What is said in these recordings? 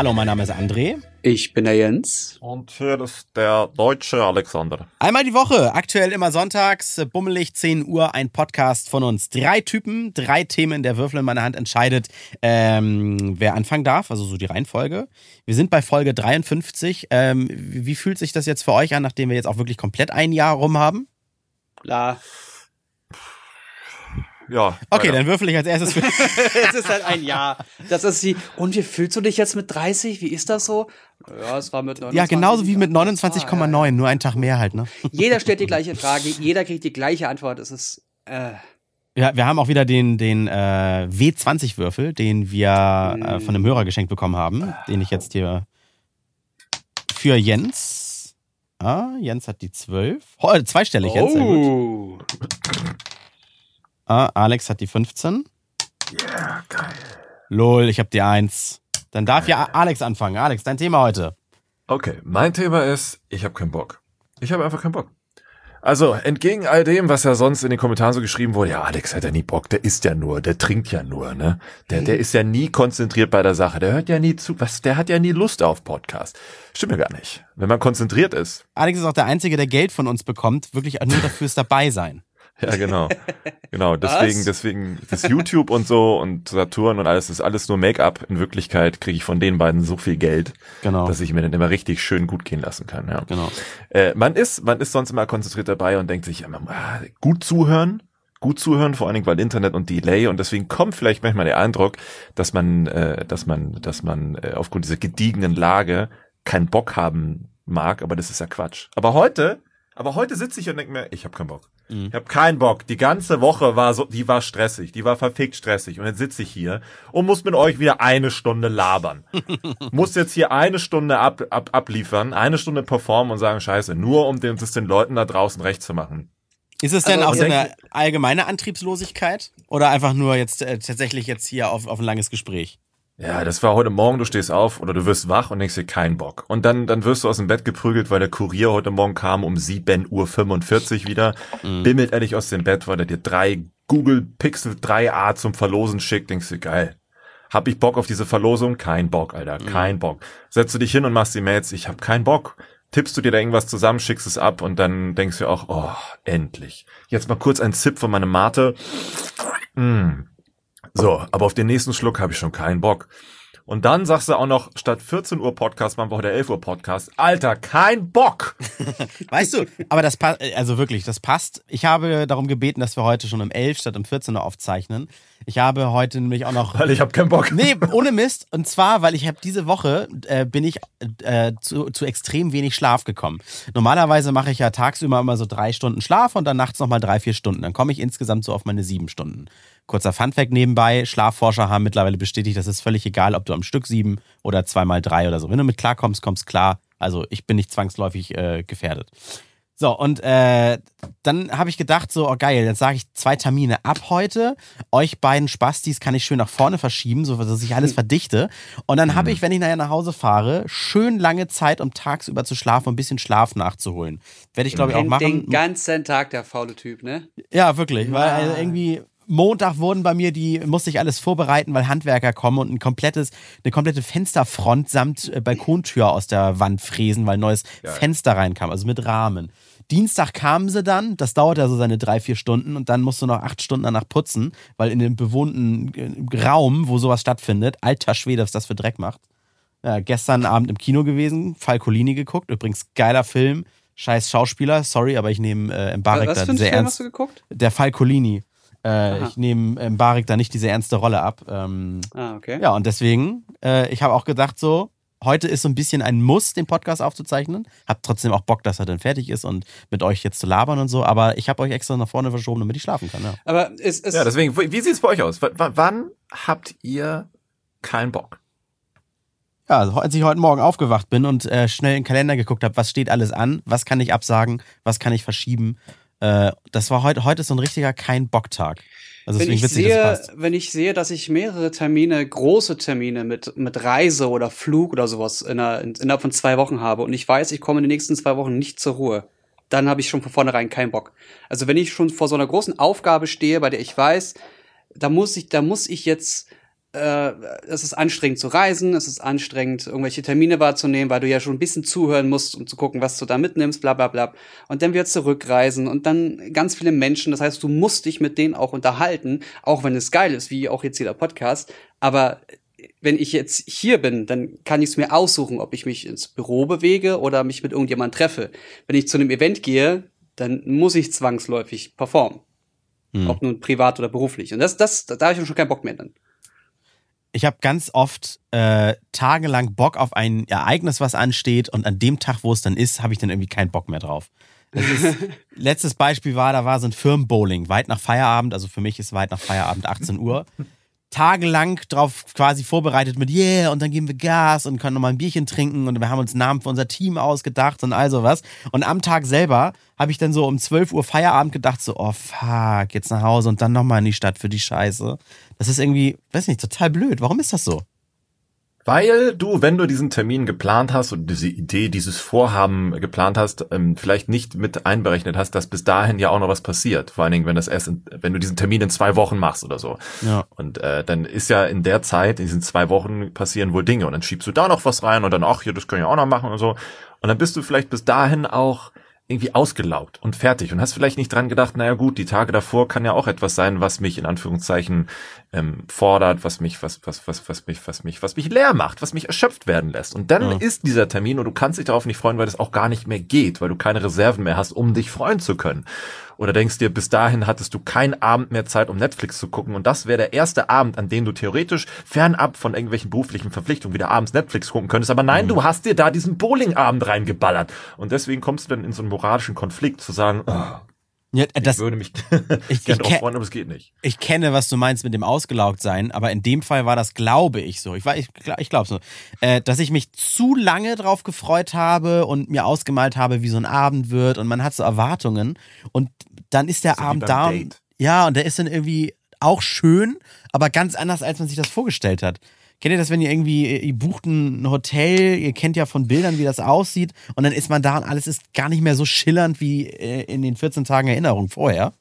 Hallo, mein Name ist André. Ich bin der Jens. Und hier ist der deutsche Alexander. Einmal die Woche, aktuell immer sonntags, bummelig 10 Uhr, ein Podcast von uns. Drei Typen, drei Themen. Der Würfel in meiner Hand entscheidet, ähm, wer anfangen darf, also so die Reihenfolge. Wir sind bei Folge 53. Ähm, wie fühlt sich das jetzt für euch an, nachdem wir jetzt auch wirklich komplett ein Jahr rum haben? La. Ja. Okay, leider. dann würfel ich als erstes für. es ist halt ein Jahr. Das ist die. Und wie fühlst du dich jetzt mit 30? Wie ist das so? Ja, es war mit 29. ja, genauso wie mit Ah, ja. 29,9, nur einen Tag mehr halt, ne? Jeder stellt die gleiche Frage, jeder kriegt die gleiche Antwort. Es ist. Äh, Ja, wir haben auch wieder den, den äh, W20-Würfel, den wir äh, von einem Hörer geschenkt bekommen haben, den ich jetzt hier für Jens. Ah, Jens hat die 12. Oh, zweistellig jetzt, sehr gut. Ah, Alex hat die 15. Ja, geil. Lol, ich habe die 1. Dann darf ja Alex anfangen. Alex, dein Thema heute. Okay, mein Thema ist, ich habe keinen Bock. Ich habe einfach keinen Bock. Also, entgegen all dem, was ja sonst in den Kommentaren so geschrieben wurde, ja, Alex hat ja nie Bock, der isst ja nur, der trinkt ja nur, ne? Der, der ist ja nie konzentriert bei der Sache, der hört ja nie zu, was, der hat ja nie Lust auf Podcast. Stimmt ja gar nicht. Wenn man konzentriert ist, Alex ist auch der Einzige, der Geld von uns bekommt, wirklich nur dafür fürs dabei sein. Ja, genau. Genau, deswegen, Was? deswegen, das YouTube und so und Saturn und alles, das ist alles nur Make-up. In Wirklichkeit kriege ich von den beiden so viel Geld, Genau. dass ich mir dann immer richtig schön gut gehen lassen kann, ja. genau. Äh, man ist, man ist sonst immer konzentriert dabei und denkt sich immer, ah, gut zuhören, gut zuhören, vor allen Dingen weil Internet und Delay und deswegen kommt vielleicht manchmal der Eindruck, dass man, äh, dass man, dass man äh, aufgrund dieser gediegenen Lage keinen Bock haben mag, aber das ist ja Quatsch. Aber heute, aber heute sitze ich und denke mir, ich habe keinen Bock. Mhm. Ich habe keinen Bock. Die ganze Woche war so, die war stressig, die war verfickt stressig. Und jetzt sitze ich hier und muss mit euch wieder eine Stunde labern. muss jetzt hier eine Stunde ab, ab, abliefern, eine Stunde performen und sagen, scheiße, nur um den, das den Leuten da draußen recht zu machen. Ist es denn Also, auch so eine allgemeine Antriebslosigkeit? Oder einfach nur jetzt äh, tatsächlich jetzt hier auf, auf ein langes Gespräch? Ja, das war heute Morgen, du stehst auf oder du wirst wach und denkst dir keinen Bock. Und dann, dann wirst du aus dem Bett geprügelt, weil der Kurier heute Morgen kam um 7.45 Uhr wieder, bimmelt er dich aus dem Bett, weil er dir drei Google Pixel 3a zum Verlosen schickt, denkst du, geil. Hab ich Bock auf diese Verlosung? Kein Bock, Alter, kein Bock. Setzt du dich hin und machst die Mails, ich hab keinen Bock. Tippst du dir da irgendwas zusammen, schickst es ab und dann denkst du auch, oh, endlich. Jetzt mal kurz ein Zip von meinem Mate. Mm. So, aber auf den nächsten Schluck habe ich schon keinen Bock. Und dann sagst du auch noch, statt 14 Uhr Podcast machen wir heute 11 Uhr Podcast. Alter, kein Bock! Weißt du, aber das passt, also wirklich, das passt. Ich habe darum gebeten, dass wir heute schon um 11 statt um 14 Uhr aufzeichnen. Ich habe heute nämlich auch noch Weil ich habe keinen Bock. Nee, ohne Mist. Und zwar, weil ich habe diese Woche äh, bin ich äh, zu, zu extrem wenig Schlaf gekommen. Normalerweise mache ich ja tagsüber immer so drei Stunden Schlaf und dann nachts nochmal drei, vier Stunden. Dann komme ich insgesamt so auf meine sieben Stunden. Kurzer Funfact nebenbei, Schlafforscher haben mittlerweile bestätigt, das ist völlig egal, ob du am Stück sieben oder zweimal drei oder so. Wenn du mit klarkommst, kommst klar. Also ich bin nicht zwangsläufig äh, gefährdet. So, und äh, dann habe ich gedacht, so, oh geil, jetzt sage ich zwei Termine ab heute. Euch beiden Spastis kann ich schön nach vorne verschieben, so dass ich alles verdichte. Und dann habe ich, wenn ich nachher nach Hause fahre, schön lange Zeit, um tagsüber zu schlafen und ein bisschen Schlaf nachzuholen. Werde ich, glaube ich, auch machen. den ganzen Tag der faule Typ, ne? Ja, wirklich. Weil also irgendwie Montag wurden bei mir die, musste ich alles vorbereiten, weil Handwerker kommen und ein komplettes, eine komplette Fensterfront samt äh, Balkontür aus der Wand fräsen, weil ein neues Fenster reinkam, also mit Rahmen. Dienstag kamen sie dann, das dauert ja so seine drei, vier Stunden und dann musst du noch acht Stunden danach putzen, weil in dem bewohnten äh, Raum, wo sowas stattfindet, alter Schwede, was das für Dreck macht. Ja, gestern Abend im Kino gewesen, Falcolini geguckt, übrigens geiler Film, scheiß Schauspieler, sorry, aber ich nehme äh, Mbarek Was da für ein sehr Film ernst hast du geguckt? der Falcolini. Äh, ich nehme äh, Barik da nicht diese ernste Rolle ab. Ähm, Ah, okay. ja, und deswegen, äh, ich habe auch gedacht, so, heute ist so ein bisschen ein Muss, den Podcast aufzuzeichnen. Hab trotzdem auch Bock, dass er dann fertig ist und mit euch jetzt zu labern und so. Aber ich habe euch extra nach vorne verschoben, damit ich schlafen kann. Ja. Aber es ist. Ja, deswegen, wie sieht es bei euch aus? W wann habt ihr keinen Bock? Ja, also, als ich heute Morgen aufgewacht bin und äh, schnell in den Kalender geguckt habe, was steht alles an, was kann ich absagen, was kann ich verschieben. Äh, das war heute, heute ist so ein richtiger Kein-Bock-Tag. Also wenn ich, witzig, sehe, wenn ich sehe, dass ich mehrere Termine, große Termine mit, mit Reise oder Flug oder sowas in einer, in, innerhalb von zwei Wochen habe und ich weiß, ich komme in den nächsten zwei Wochen nicht zur Ruhe, dann habe ich schon von vornherein keinen Bock. Also wenn ich schon vor so einer großen Aufgabe stehe, bei der ich weiß, da muss ich, da muss ich jetzt äh, es ist anstrengend zu reisen, es ist anstrengend, irgendwelche Termine wahrzunehmen, weil du ja schon ein bisschen zuhören musst, um zu gucken, was du da mitnimmst, bla bla bla. Und dann wieder zurückreisen und dann ganz viele Menschen. Das heißt, du musst dich mit denen auch unterhalten, auch wenn es geil ist, wie auch jetzt jeder Podcast. Aber wenn ich jetzt hier bin, dann kann ich es mir aussuchen, ob ich mich ins Büro bewege oder mich mit irgendjemand treffe. Wenn ich zu einem Event gehe, dann muss ich zwangsläufig performen. Hm. Ob nun privat oder beruflich. Und das, das, da habe ich schon keinen Bock mehr dann ich habe ganz oft äh, tagelang Bock auf ein Ereignis, was ansteht, und an dem Tag, wo es dann ist, habe ich dann irgendwie keinen Bock mehr drauf. Ist, letztes Beispiel war, da war so ein Firmenbowling, weit nach Feierabend, also für mich ist weit nach Feierabend 18 Uhr tagelang drauf quasi vorbereitet mit Yeah und dann geben wir Gas und können nochmal ein Bierchen trinken und wir haben uns Namen für unser Team ausgedacht und all sowas. Und am Tag selber habe ich dann so um 12 Uhr Feierabend gedacht, so, oh fuck, jetzt nach Hause und dann nochmal in die Stadt für die Scheiße. Das ist irgendwie, weiß nicht, total blöd. Warum ist das so? Weil du, wenn du diesen Termin geplant hast und diese Idee, dieses Vorhaben geplant hast, ähm, vielleicht nicht mit einberechnet hast, dass bis dahin ja auch noch was passiert. Vor allen Dingen, wenn das erst, in, wenn du diesen Termin in zwei Wochen machst oder so. Ja. Und äh, dann ist ja in der Zeit, in diesen zwei Wochen passieren wohl Dinge und dann schiebst du da noch was rein und dann, ach, hier, das können wir auch noch machen und so. Und dann bist du vielleicht bis dahin auch irgendwie ausgelaugt und fertig und hast vielleicht nicht dran gedacht, naja gut, die Tage davor kann ja auch etwas sein, was mich in Anführungszeichen ähm, fordert, was mich, was, was, was, was mich, was mich, was mich leer macht, was mich erschöpft werden lässt. Und dann ja. ist dieser Termin und du kannst dich darauf nicht freuen, weil es auch gar nicht mehr geht, weil du keine Reserven mehr hast, um dich freuen zu können. Oder denkst dir, bis dahin hattest du keinen Abend mehr Zeit, um Netflix zu gucken. Und das wäre der erste Abend, an dem du theoretisch fernab von irgendwelchen beruflichen Verpflichtungen wieder abends Netflix gucken könntest. Aber nein, mhm. du hast dir da diesen Bowlingabend reingeballert. Und deswegen kommst du dann in so einen moralischen Konflikt zu sagen, oh, ja, das, ich würde mich ich, gerne drauf freuen, aber es geht nicht. Ich kenne, was du meinst mit dem ausgelaugt sein, aber in dem Fall war das, glaube ich, so. Ich, ich, ich glaube so, äh, dass ich mich zu lange drauf gefreut habe und mir ausgemalt habe, wie so ein Abend wird und man hat so Erwartungen und dann ist der so Abend da. Date. Ja, und der ist dann irgendwie auch schön, aber ganz anders, als man sich das vorgestellt hat. Kennt ihr das, wenn ihr irgendwie, ihr bucht ein Hotel, ihr kennt ja von Bildern, wie das aussieht, und dann ist man da und alles ist gar nicht mehr so schillernd wie äh, in den 14 Tagen Erinnerung vorher?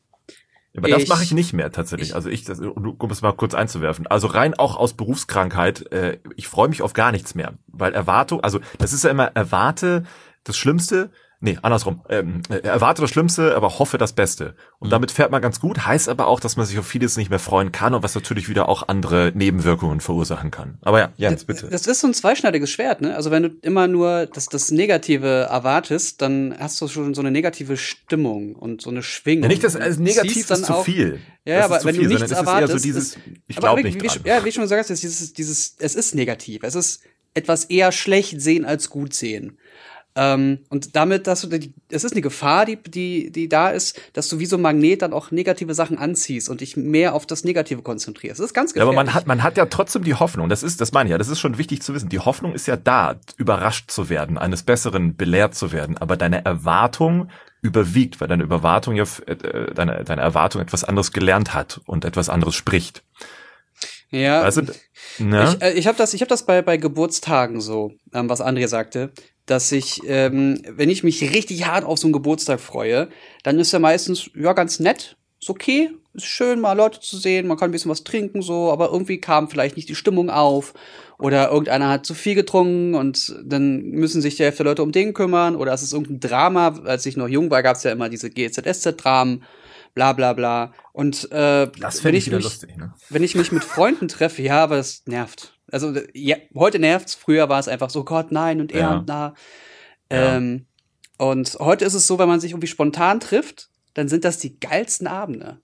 Aber das mache ich nicht mehr tatsächlich. Ich, also ich, das, um es mal kurz einzuwerfen. Also rein auch aus Berufskrankheit, äh, ich freue mich auf gar nichts mehr. Weil Erwartung, also das ist ja immer, erwarte das Schlimmste, Nee, andersrum. Ähm, erwarte das Schlimmste, aber hoffe das Beste. Und mhm. damit fährt man ganz gut, heißt aber auch, dass man sich auf vieles nicht mehr freuen kann und was natürlich wieder auch andere Nebenwirkungen verursachen kann. Aber ja, Jens, bitte. Das ist so ein zweischneidiges Schwert, ne? Also wenn du immer nur das, das Negative erwartest, dann hast du schon so eine negative Stimmung und so eine Schwingung. Ja, nicht das also negativ ist zu auch, viel. Ja, aber wenn viel, du nichts erwartest, so dieses, ich glaube nicht wie, dran. Ja, wie schon gesagt, ist dieses, dieses, es ist negativ. Es ist etwas eher schlecht sehen als gut sehen. Ähm, und damit, dass du, es ist eine Gefahr, die, die, die da ist, dass du wie so ein Magnet dann auch negative Sachen anziehst und dich mehr auf das Negative konzentrierst. Das ist ganz gefährlich. Ja, aber man hat, man hat ja trotzdem die Hoffnung. Das ist, das meine ich ja, das ist schon wichtig zu wissen. Die Hoffnung ist ja da, überrascht zu werden, eines Besseren belehrt zu werden. Aber deine Erwartung überwiegt, weil deine Erwartung ja, äh, deine, deine Erwartung etwas anderes gelernt hat und etwas anderes spricht. Ja, du, ne? ich, äh, ich habe das, ich hab das bei, bei Geburtstagen so, ähm, was André sagte dass ich, ähm, wenn ich mich richtig hart auf so einen Geburtstag freue, dann ist er meistens, ja, ganz nett, ist okay, ist schön, mal Leute zu sehen, man kann ein bisschen was trinken, so, aber irgendwie kam vielleicht nicht die Stimmung auf oder irgendeiner hat zu viel getrunken und dann müssen sich die Hälfte der Leute um den kümmern oder es ist irgendein Drama, als ich noch jung war, gab es ja immer diese GZSZ-Dramen, bla bla bla. Und äh, das wenn, ich mich, lustig, ne? wenn ich mich mit Freunden treffe, ja, aber das nervt. Also ja, heute nervt's, früher war es einfach so, Gott, nein und er ja. und na. Ähm, und heute ist es so, wenn man sich irgendwie spontan trifft, dann sind das die geilsten Abende.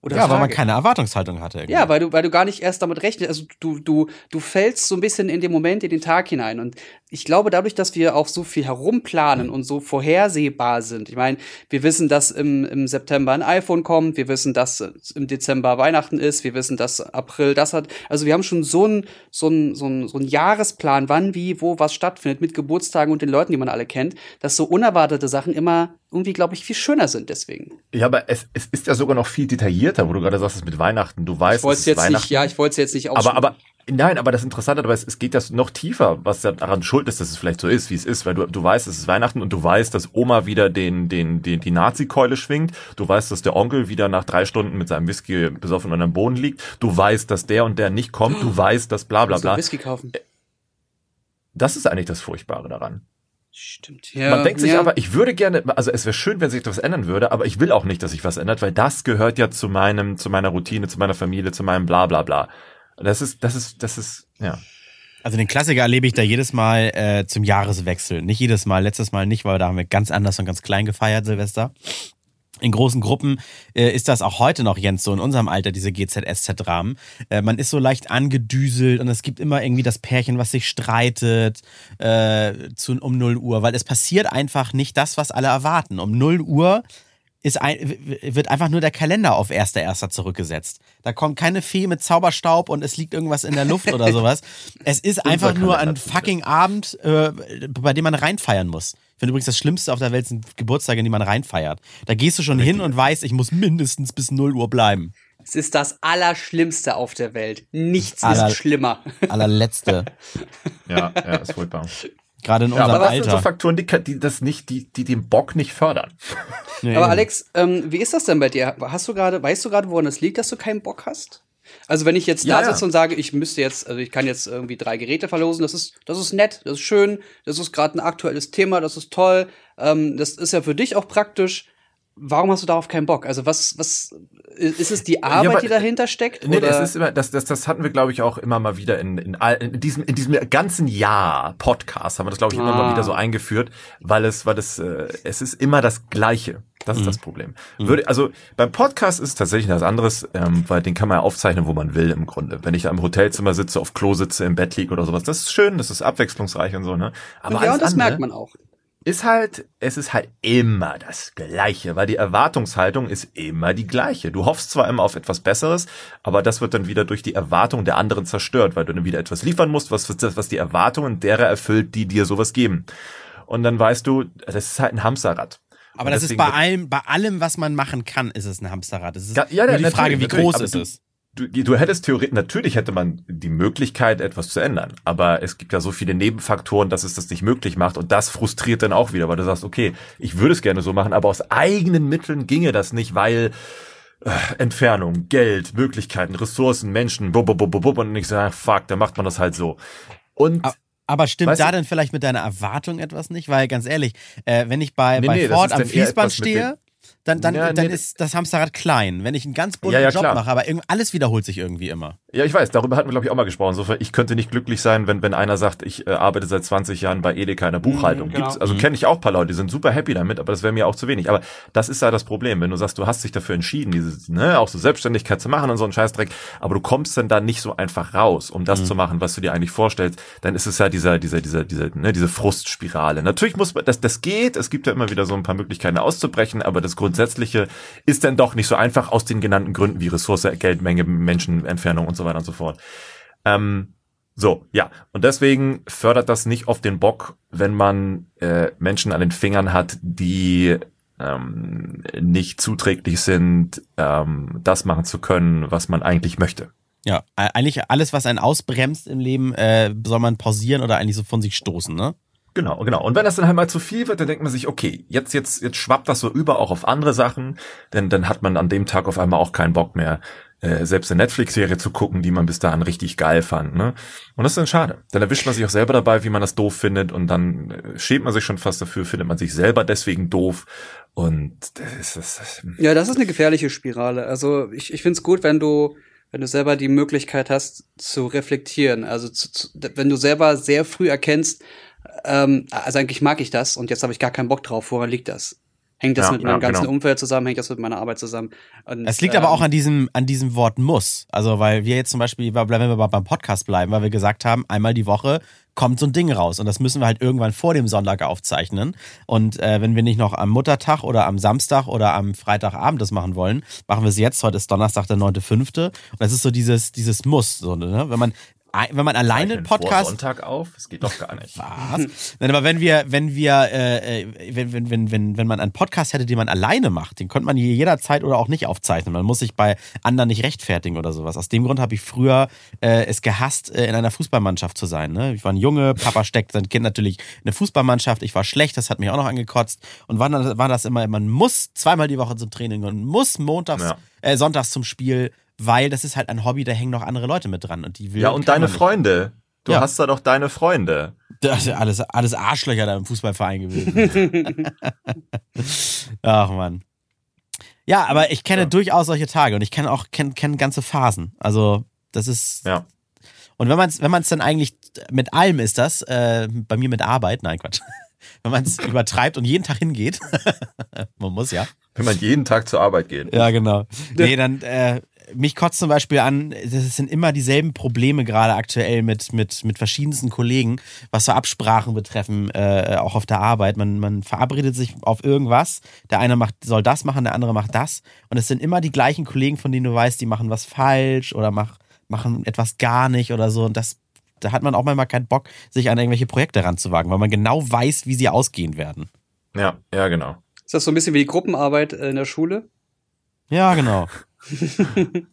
Oder ja, Tage. weil man keine Erwartungshaltung hatte. Irgendwie. Ja, weil du, weil du gar nicht erst damit rechnest. Also du, du, du fällst so ein bisschen in den Moment, in den Tag hinein. Und ich glaube, dadurch, dass wir auch so viel herumplanen und so vorhersehbar sind. Ich meine, wir wissen, dass im, im September ein iPhone kommt. Wir wissen, dass im Dezember Weihnachten ist. Wir wissen, dass April das hat. Also wir haben schon so einen so ein, so ein, so ein Jahresplan, wann, wie, wo was stattfindet mit Geburtstagen und den Leuten, die man alle kennt, dass so unerwartete Sachen immer irgendwie, glaube ich, viel schöner sind deswegen. Ja, aber es, es ist ja sogar noch viel detaillierter, wo du gerade sagst, es mit Weihnachten. Du weißt, ich es ist jetzt Weihnachten. Nicht, ja, ich wollte es jetzt nicht aber, aber, Nein, aber das Interessante dabei ist, es geht das noch tiefer, was daran schuld ist, dass es vielleicht so ist, wie es ist, weil du, du weißt, es ist Weihnachten und du weißt, dass Oma wieder den, den, den, die Nazi-Keule schwingt. Du weißt, dass der Onkel wieder nach drei Stunden mit seinem Whisky besoffen an einem Boden liegt. Du weißt, dass der und der nicht kommt. Du weißt, dass bla, bla, bla. Whisky kaufen. Das ist eigentlich das Furchtbare daran. Stimmt, ja. Man denkt sich ja. aber, ich würde gerne, also es wäre schön, wenn sich etwas ändern würde, aber ich will auch nicht, dass sich was ändert, weil das gehört ja zu meinem, zu meiner Routine, zu meiner Familie, zu meinem bla bla bla. Das ist, das ist, das ist, ja. Also den Klassiker erlebe ich da jedes Mal äh, zum Jahreswechsel. Nicht jedes Mal, letztes Mal nicht, weil da haben wir ganz anders und ganz klein gefeiert, Silvester. In großen Gruppen äh, ist das auch heute noch, Jens, so in unserem Alter, diese GZSZ-Rahmen. Äh, man ist so leicht angedüselt und es gibt immer irgendwie das Pärchen, was sich streitet äh, zu, um 0 Uhr, weil es passiert einfach nicht das, was alle erwarten. Um 0 Uhr ist ein, wird einfach nur der Kalender auf 1.1. zurückgesetzt. Da kommt keine Fee mit Zauberstaub und es liegt irgendwas in der Luft oder sowas. Es ist einfach nur ein fucking Abend, äh, bei dem man reinfeiern muss. Ich finde übrigens das Schlimmste auf der Welt sind Geburtstage, in die man reinfeiert. Da gehst du schon hin und weißt, ich muss mindestens bis 0 Uhr bleiben. Es ist das Allerschlimmste auf der Welt. Nichts Aller- ist schlimmer. Allerletzte. Ja, ja, ist furchtbar. Gerade in Ja, unserem aber das sind so Alter. Faktoren, die, die das nicht, die, die den Bock nicht fördern. Nee, Aber eben. Alex, ähm, wie ist das denn bei dir? Hast du gerade, weißt du gerade, woran es liegt, dass du keinen Bock hast? Also wenn ich jetzt Ja, da ja. sitze und sage, ich müsste jetzt, also ich kann jetzt irgendwie drei Geräte verlosen, das ist, das ist nett, das ist schön, das ist gerade ein aktuelles Thema, das ist toll, ähm, das ist ja für dich auch praktisch. Warum hast du darauf keinen Bock? Also was, was ist es die Arbeit, aber- die dahinter steckt? Nee, oder? das ist immer, das, das, das hatten wir, glaube ich, auch immer mal wieder in, in, all- in diesem, in diesem ganzen Jahr Podcast haben wir das, glaube ich, immer Ah. mal wieder so eingeführt, weil es, weil es, äh, es ist immer das Gleiche. Das ist das Problem. Würde, also beim Podcast ist es tatsächlich was anderes, ähm, weil den kann man ja aufzeichnen, wo man will im Grunde. Wenn ich da im Hotelzimmer sitze, auf Klo sitze, im Bett liege oder sowas, das ist schön, das ist abwechslungsreich und so, ne? Aber ja, und das andere, merkt man auch. Ist halt, es ist halt immer das Gleiche, weil die Erwartungshaltung ist immer die gleiche. Du hoffst zwar immer auf etwas Besseres, aber das wird dann wieder durch die Erwartung der anderen zerstört, weil du dann wieder etwas liefern musst, was, was die Erwartungen derer erfüllt, die dir sowas geben. Und dann weißt du, das ist halt ein Hamsterrad. Aber das ist bei allem, bei allem, was man machen kann, ist es ein Hamsterrad. Es ist Ja, ja, nur die Frage, wie groß ist es. Du, du hättest theoretisch, natürlich hätte man die Möglichkeit, etwas zu ändern. Aber es gibt ja so viele Nebenfaktoren, dass es das nicht möglich macht. Und das frustriert dann auch wieder, weil du sagst, okay, ich würde es gerne so machen, aber aus eigenen Mitteln ginge das nicht, weil äh, Entfernung, Geld, Möglichkeiten, Ressourcen, Menschen, bub, bub, bub, bub, und ich sage, fuck, dann macht man das halt so. Und Ah, Aber stimmt Weißt da du- denn vielleicht mit deiner Erwartung etwas nicht? Weil ganz ehrlich, äh, wenn ich bei, Nee, bei nee, Ford am Fließband stehe, dann, dann, Ja, dann nee, ist das Hamsterrad klein. Wenn ich einen ganz bunten Ja, ja, Job klar. mache, aber alles wiederholt sich irgendwie immer. Ja, ich weiß, darüber hatten wir, glaube ich, auch mal gesprochen. Insofern, ich könnte nicht glücklich sein, wenn, wenn einer sagt, ich äh, arbeite seit 20 Jahren bei Edeka in der Buchhaltung. Mhm, genau. Gibt's, also kenne ich auch ein paar Leute, die sind super happy damit, aber das wäre mir auch zu wenig. Aber das ist ja das Problem, wenn du sagst, du hast dich dafür entschieden, diese, ne, auch so Selbstständigkeit zu machen und so einen Scheißdreck, aber du kommst dann da nicht so einfach raus, um das zu machen, was du dir eigentlich vorstellst, dann ist es ja dieser, dieser, dieser, dieser, ne, diese Frustspirale. Natürlich muss man, das, das geht, es gibt ja immer wieder so ein paar Möglichkeiten auszubrechen, aber das Grundsätzliche ist dann doch nicht so einfach aus den genannten Gründen wie Ressource, Geldmenge, Menschenentfernung und so weiter und so fort. Ähm, so, ja. Und deswegen fördert das nicht auf den Bock, wenn man äh, Menschen an den Fingern hat, die ähm, nicht zuträglich sind, ähm, das machen zu können, was man eigentlich möchte. Ja, e- eigentlich alles, was einen ausbremst im Leben, äh, soll man pausieren oder eigentlich so von sich stoßen, ne? Genau, genau. Und wenn das dann halt mal zu viel wird, dann denkt man sich, okay, jetzt, jetzt, jetzt schwappt das so über auch auf andere Sachen, denn dann hat man an dem Tag auf einmal auch keinen Bock mehr, äh, selbst eine Netflix-Serie zu gucken, die man bis dahin richtig geil fand. Ne? Und das ist dann schade. Dann erwischt man sich auch selber dabei, wie man das doof findet und dann äh, schämt man sich schon fast dafür, findet man sich selber deswegen doof. Und das ist das. Ja, das ist eine gefährliche Spirale. Also ich, ich finde es gut, wenn du, wenn du selber die Möglichkeit hast zu reflektieren. Also zu, zu, wenn du selber sehr früh erkennst, ähm, also eigentlich mag ich das und jetzt habe ich gar keinen Bock drauf. Woran liegt das? Hängt das Ja, mit meinem ja, ganzen genau. Umfeld zusammen? Hängt das mit meiner Arbeit zusammen? Es liegt aber auch ähm, an diesem, an diesem Wort muss. Also, weil wir jetzt zum Beispiel, wenn wir mal beim Podcast bleiben, weil wir gesagt haben, einmal die Woche kommt so ein Ding raus. Und das müssen wir halt irgendwann vor dem Sonntag aufzeichnen. Und äh, wenn wir nicht noch am Muttertag oder am Samstag oder am Freitagabend das machen wollen, machen wir es jetzt. Heute ist Donnerstag, der 9.5. Und das ist so dieses, dieses Muss. So, ne? Wenn man wenn man alleine einen Podcast. Sonntag auf? Das geht doch gar nicht. Was? Nein, aber wenn wir, wenn wir, äh, wenn, wenn, wenn, wenn, wenn man einen Podcast hätte, den man alleine macht, den könnte man jederzeit oder auch nicht aufzeichnen. Man muss sich bei anderen nicht rechtfertigen oder sowas. Aus dem Grund habe ich früher äh, es gehasst, äh, in einer Fußballmannschaft zu sein. Ne? Ich war ein Junge, Papa steckt sein Kind natürlich in eine Fußballmannschaft. Ich war schlecht, das hat mich auch noch angekotzt. Und war, war das immer, man muss zweimal die Woche zum Training und muss montags, ja. äh, sonntags zum Spiel weil das ist halt ein Hobby, da hängen noch andere Leute mit dran und die will Ja, und deine Freunde. Du ja. hast da doch deine Freunde. Das ist alles, alles Arschlöcher da im Fußballverein gewesen. Ach man. Ja, aber ich kenne ja. durchaus solche Tage und ich kenne auch kenn, kenn ganze Phasen. Also, das ist. Ja. Und wenn man es wenn man's dann eigentlich mit allem ist das, äh, bei mir mit Arbeit, nein, Quatsch. wenn man es übertreibt und jeden Tag hingeht, man muss ja. Wenn man jeden Tag zur Arbeit geht. Ja, genau. Nee, dann äh, mich kotzt zum Beispiel an, das sind immer dieselben Probleme gerade aktuell mit, mit, mit verschiedensten Kollegen, was so Absprachen betreffen, äh, auch auf der Arbeit. Man, man verabredet sich auf irgendwas. Der eine macht, soll das machen, der andere macht das. Und es sind immer die gleichen Kollegen, von denen du weißt, die machen was falsch oder mach, machen etwas gar nicht oder so. Und das, da hat man auch manchmal keinen Bock, sich an irgendwelche Projekte ranzuwagen, weil man genau weiß, wie sie ausgehen werden. Ja, ja, genau. Ist das so ein bisschen wie die Gruppenarbeit in der Schule? Ja, genau.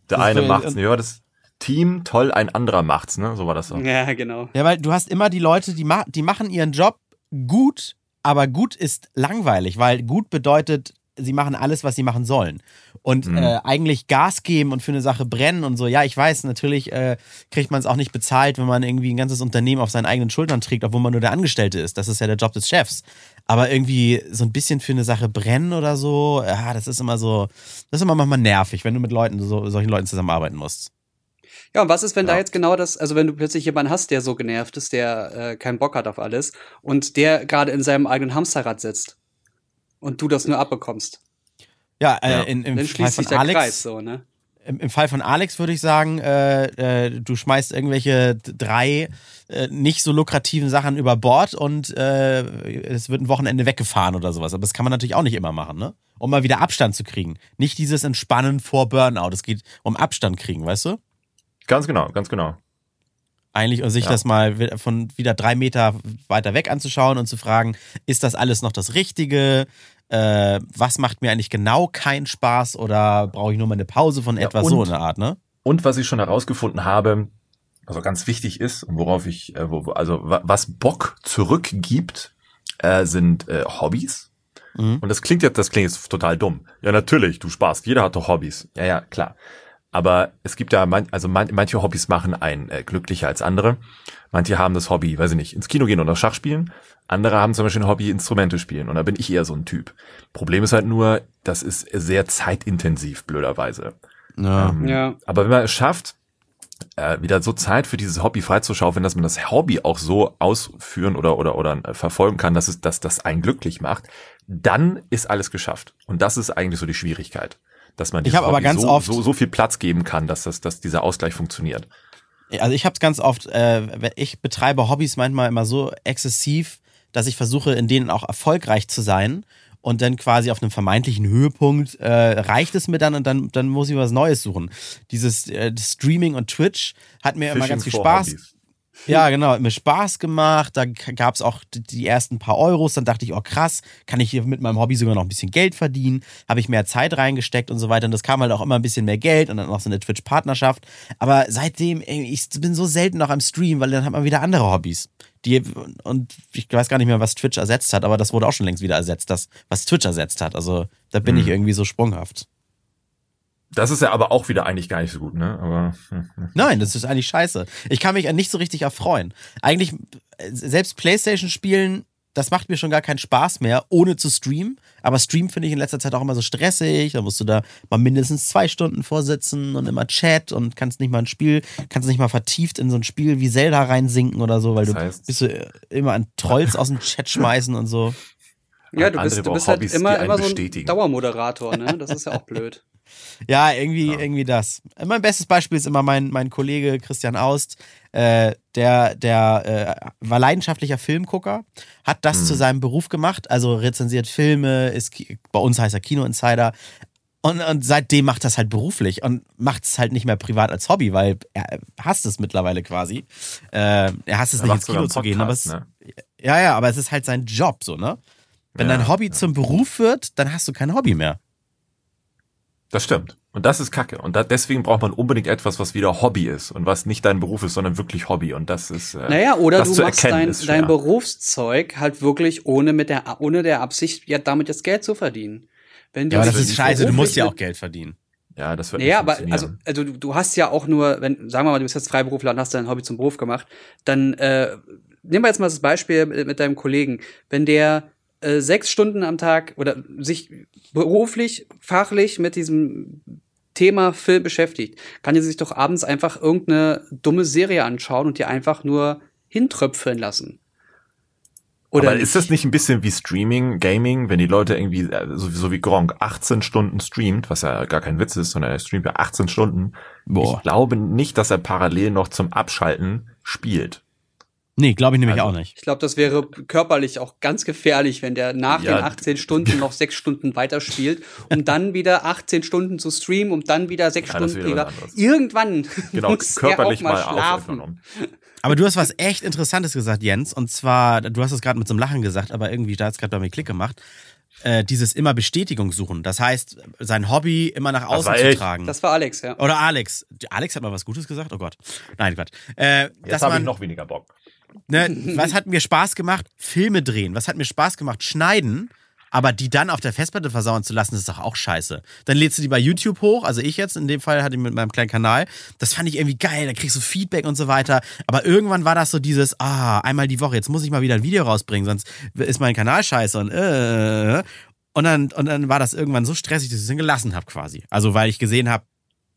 Der eine macht's, ja, das Team, toll, ein anderer macht's, ne? So war das so. Ja, genau. Ja, weil du hast immer die Leute, die, ma die machen ihren Job gut, aber gut ist langweilig, weil gut bedeutet, sie machen alles, was sie machen sollen. Und mhm. äh, eigentlich Gas geben und für eine Sache brennen und so. Ja, ich weiß, natürlich äh, kriegt man es auch nicht bezahlt, wenn man irgendwie ein ganzes Unternehmen auf seinen eigenen Schultern trägt, obwohl man nur der Angestellte ist. Das ist ja der Job des Chefs. Aber irgendwie so ein bisschen für eine Sache brennen oder so, ja, das ist immer so, das ist immer manchmal nervig, wenn du mit Leuten, so, solchen Leuten zusammenarbeiten musst. Ja, und was ist, wenn ja. da jetzt genau das, also wenn du plötzlich jemanden hast, der so genervt ist, der äh, keinen Bock hat auf alles und der gerade in seinem eigenen Hamsterrad sitzt und du das nur abbekommst? Ja, äh, ja. In, im Dann Fall von Alex, Kreis, so, ne? Im, im, Fall von Alex würde ich sagen, äh, äh, du schmeißt irgendwelche drei äh, nicht so lukrativen Sachen über Bord und äh, es wird ein Wochenende weggefahren oder sowas. Aber das kann man natürlich auch nicht immer machen, ne? Um mal wieder Abstand zu kriegen. Nicht dieses Entspannen vor Burnout. Es geht um Abstand kriegen, weißt du? Ganz genau, ganz genau. Eigentlich, und sich ja. das mal von wieder drei Meter weiter weg anzuschauen und zu fragen, ist das alles noch das Richtige? äh, was macht mir eigentlich genau keinen Spaß oder brauche ich nur mal eine Pause von ja, etwas, so eine Art, ne? Und was ich schon herausgefunden habe, also ganz wichtig ist, worauf ich, äh, wo, also was Bock zurückgibt, äh, sind äh, Hobbys. Mhm. Und das klingt jetzt, das klingt jetzt total dumm. Ja, natürlich, du sparst, jeder hat doch Hobbys. Ja, ja, klar. Aber es gibt ja, man, also man, manche Hobbys machen einen äh, glücklicher als andere. Manche haben das Hobby, weiß ich nicht, ins Kino gehen oder Schach spielen. Andere haben zum Beispiel ein Hobby, Instrumente spielen. Und da bin ich eher so ein Typ. Problem ist halt nur, das ist sehr zeitintensiv, blöderweise. Ja. Ähm, ja. Aber wenn man es schafft, äh, wieder so Zeit für dieses Hobby freizuschaufeln, dass man das Hobby auch so ausführen oder oder oder äh, verfolgen kann, dass es dass das einen glücklich macht, dann ist alles geschafft. Und das ist eigentlich so die Schwierigkeit, dass man ich aber ganz so, oft so, so viel Platz geben kann, dass das dass dieser Ausgleich funktioniert. Also ich habe es ganz oft, äh, ich betreibe Hobbys manchmal immer so exzessiv, dass ich versuche, in denen auch erfolgreich zu sein. Und dann quasi auf einem vermeintlichen Höhepunkt äh, reicht es mir dann und dann, dann muss ich was Neues suchen. Dieses äh, Streaming und Twitch hat mir Fishing immer ganz viel Spaß. Hobbys. Ja, genau, hat mir Spaß gemacht. Da gab es auch die ersten paar Euros. Dann dachte ich, oh krass, kann ich hier mit meinem Hobby sogar noch ein bisschen Geld verdienen? Habe ich mehr Zeit reingesteckt und so weiter. Und das kam halt auch immer ein bisschen mehr Geld und dann noch so eine Twitch-Partnerschaft. Aber seitdem, ey, ich bin so selten noch am Stream, weil dann hat man wieder andere Hobbys. Die, und ich weiß gar nicht mehr, was Twitch ersetzt hat, aber das wurde auch schon längst wieder ersetzt, das, was Twitch ersetzt hat. Also da bin hm. ich irgendwie so sprunghaft. Das ist ja aber auch wieder eigentlich gar nicht so gut, ne? Aber hm. Nein, das ist eigentlich scheiße. Ich kann mich nicht so richtig erfreuen. Eigentlich selbst PlayStation spielen, das macht mir schon gar keinen Spaß mehr, ohne zu streamen. Aber Stream finde ich in letzter Zeit auch immer so stressig. Da musst du da mal mindestens zwei Stunden vorsitzen und immer Chat und kannst nicht mal ein Spiel, kannst nicht mal vertieft in so ein Spiel wie Zelda reinsinken oder so, weil das heißt, du bist du immer an Trolls aus dem Chat schmeißen und so. Ja, du bist, du bist halt immer, immer so ein Dauermoderator, ne? Das ist ja auch blöd. Ja, irgendwie, ja. irgendwie das. Mein bestes Beispiel ist immer mein, mein Kollege Christian Aust. Äh, der der äh, war leidenschaftlicher Filmgucker, hat das hm. zu seinem Beruf gemacht, also rezensiert Filme, ist, bei uns heißt er Kino Insider. Und, und seitdem macht das halt beruflich und macht es halt nicht mehr privat als Hobby, weil er hasst es mittlerweile quasi. Äh, er hasst es Er nicht ins Kino einen zu gehen, aber es, Podcast, ne? ja, ja, aber es ist halt sein Job so, ne? Wenn Ja, dein Hobby zum Beruf wird, dann hast du kein Hobby mehr. Das stimmt. Und das ist Kacke. Und da, deswegen braucht man unbedingt etwas, was wieder Hobby ist und was nicht dein Beruf ist, sondern wirklich Hobby. Und das ist. Äh, Naja, oder das du zu machst erkennen dein, ist schwer. dein Berufszeug halt wirklich ohne mit der, ohne der Absicht, ja, damit jetzt Geld zu verdienen. Wenn du Ja, aber das ist scheiße, du musst ja auch Geld verdienen. Ja, das wird Naja, nicht aber also, also du- du hast ja auch nur, wenn, sagen wir mal, du bist jetzt Freiberufler und hast dein Hobby zum Beruf gemacht, dann äh, nehmen wir jetzt mal das Beispiel mit, mit deinem Kollegen. Wenn der äh, sechs Stunden am Tag oder sich beruflich, fachlich mit diesem Thema Film beschäftigt, kann er sich doch abends einfach irgendeine dumme Serie anschauen und die einfach nur hintröpfeln lassen. Oder aber ist das nicht ein bisschen wie Streaming, Gaming, wenn die Leute irgendwie, äh, so, so wie Gronk, 18 Stunden streamt, was ja gar kein Witz ist, sondern er streamt ja 18 Stunden. Boah. Ich glaube nicht, dass er parallel noch zum Abschalten spielt. Nee, glaube ich nämlich Also- auch nicht. Ich glaube, das wäre körperlich auch ganz gefährlich, wenn der nach Ja. den 18 Stunden noch sechs Stunden weiterspielt, um dann wieder 18 Stunden zu streamen, um dann wieder sechs Ja, Stunden anderes. Irgendwann Genau, muss körperlich er auch mal, mal schlafen. aufgenommen. Aber du hast was echt Interessantes gesagt, Jens. Und zwar, du hast es gerade mit so einem Lachen gesagt, aber irgendwie, da hat es gerade bei mir Klick gemacht. Äh, dieses immer Bestätigung suchen. Das heißt, sein Hobby immer nach außen zu ich. tragen. Das war Alex, ja. Oder Alex. Alex hat mal was Gutes gesagt? Oh Gott. Nein, Quatsch. Äh, Jetzt habe ich noch weniger Bock. Ne, was hat mir Spaß gemacht? Filme drehen. Was hat mir Spaß gemacht? Schneiden. Aber die dann auf der Festplatte versauen zu lassen, ist doch auch scheiße. Dann lädst du die bei YouTube hoch, also ich jetzt in dem Fall hatte ich mit meinem kleinen Kanal. Das fand ich irgendwie geil, da kriegst du Feedback und so weiter. Aber irgendwann war das so dieses, ah, einmal die Woche, jetzt muss ich mal wieder ein Video rausbringen, sonst ist mein Kanal scheiße und äh. Und dann, und dann war das irgendwann so stressig, dass ich es dann gelassen habe quasi. Also weil ich gesehen habe,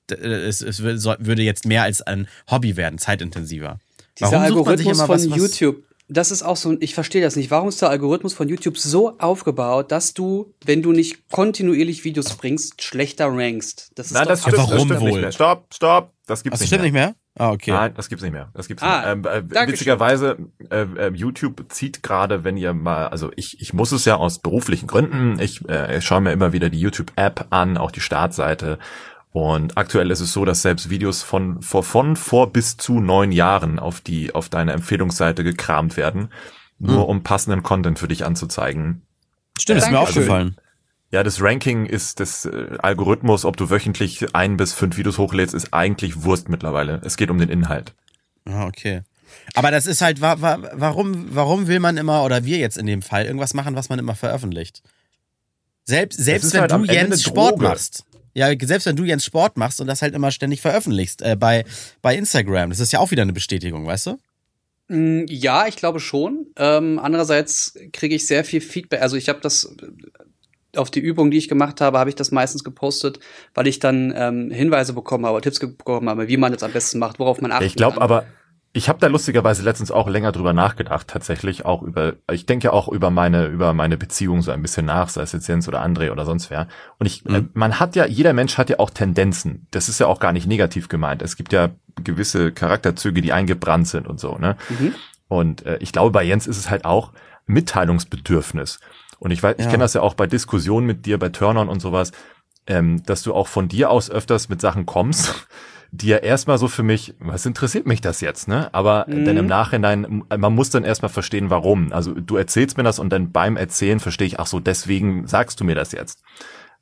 es, es soll- würde jetzt mehr als ein Hobby werden, zeitintensiver. Dieser Warum sucht man sich Algorithmus immer von was, YouTube, das ist auch so, ich verstehe das nicht. Warum ist der Algorithmus von YouTube so aufgebaut, dass du, wenn du nicht kontinuierlich Videos bringst, schlechter rankst? Das ist Nein, doch das stimmt, warum das stimmt wohl? nicht mehr. Stopp, stopp, das gibt's Ach, das nicht stimmt mehr. nicht mehr? Ah, okay. Nein, das gibt's nicht mehr. Das gibt's Ah, nicht mehr. Ähm, äh, witzigerweise, äh, äh, YouTube zieht gerade, wenn ihr mal, also ich, ich muss es ja aus beruflichen Gründen. Ich, äh, ich schaue mir immer wieder die YouTube-App an, auch die Startseite. Und aktuell ist es so, dass selbst Videos von, von, von vor bis zu neun Jahren auf die, auf deine Empfehlungsseite gekramt werden, nur Hm. um passenden Content für dich anzuzeigen. Stimmt, ist mir aufgefallen. Ja, das Ranking ist das äh, Algorithmus, ob du wöchentlich ein bis fünf Videos hochlädst, ist eigentlich Wurst mittlerweile. Es geht um den Inhalt. Ah, okay. Aber das ist halt, wa wa warum, warum will man immer, oder wir jetzt in dem Fall, irgendwas machen, was man immer veröffentlicht? Selbst, selbst wenn halt du am Ende Jens Sport Droge. machst. Ja, selbst wenn du Jens Sport machst und das halt immer ständig veröffentlichst äh, bei, bei Instagram, das ist ja auch wieder eine Bestätigung, weißt du? Mm, Ja, ich glaube schon. Ähm, andererseits kriege ich sehr viel Feedback. Also ich habe das äh, auf die Übung, die ich gemacht habe, habe ich das meistens gepostet, weil ich dann ähm, Hinweise bekommen habe, Tipps bekommen habe, wie man das am besten macht, worauf man achtet. Ich glaube aber, ich habe da lustigerweise letztens auch länger drüber nachgedacht, tatsächlich auch über, ich denke auch über meine, über meine Beziehung so ein bisschen nach, sei es jetzt Jens oder André oder sonst wer. Und ich, äh, man hat ja, jeder Mensch hat ja auch Tendenzen. Das ist ja auch gar nicht negativ gemeint. Es gibt ja gewisse Charakterzüge, die eingebrannt sind und so, ne? Mhm. Und äh, ich glaube, bei Jens ist es halt auch Mitteilungsbedürfnis. Und ich weiß, ich Ja. kenne das ja auch bei Diskussionen mit dir, bei Turnern und sowas, ähm, dass du auch von dir aus öfters mit Sachen kommst, die ja erstmal so für mich, was interessiert mich das jetzt, ne? Aber Mhm. dann im Nachhinein, man muss dann erstmal verstehen, warum. Also du erzählst mir das und dann beim Erzählen verstehe ich, ach so, deswegen sagst du mir das jetzt.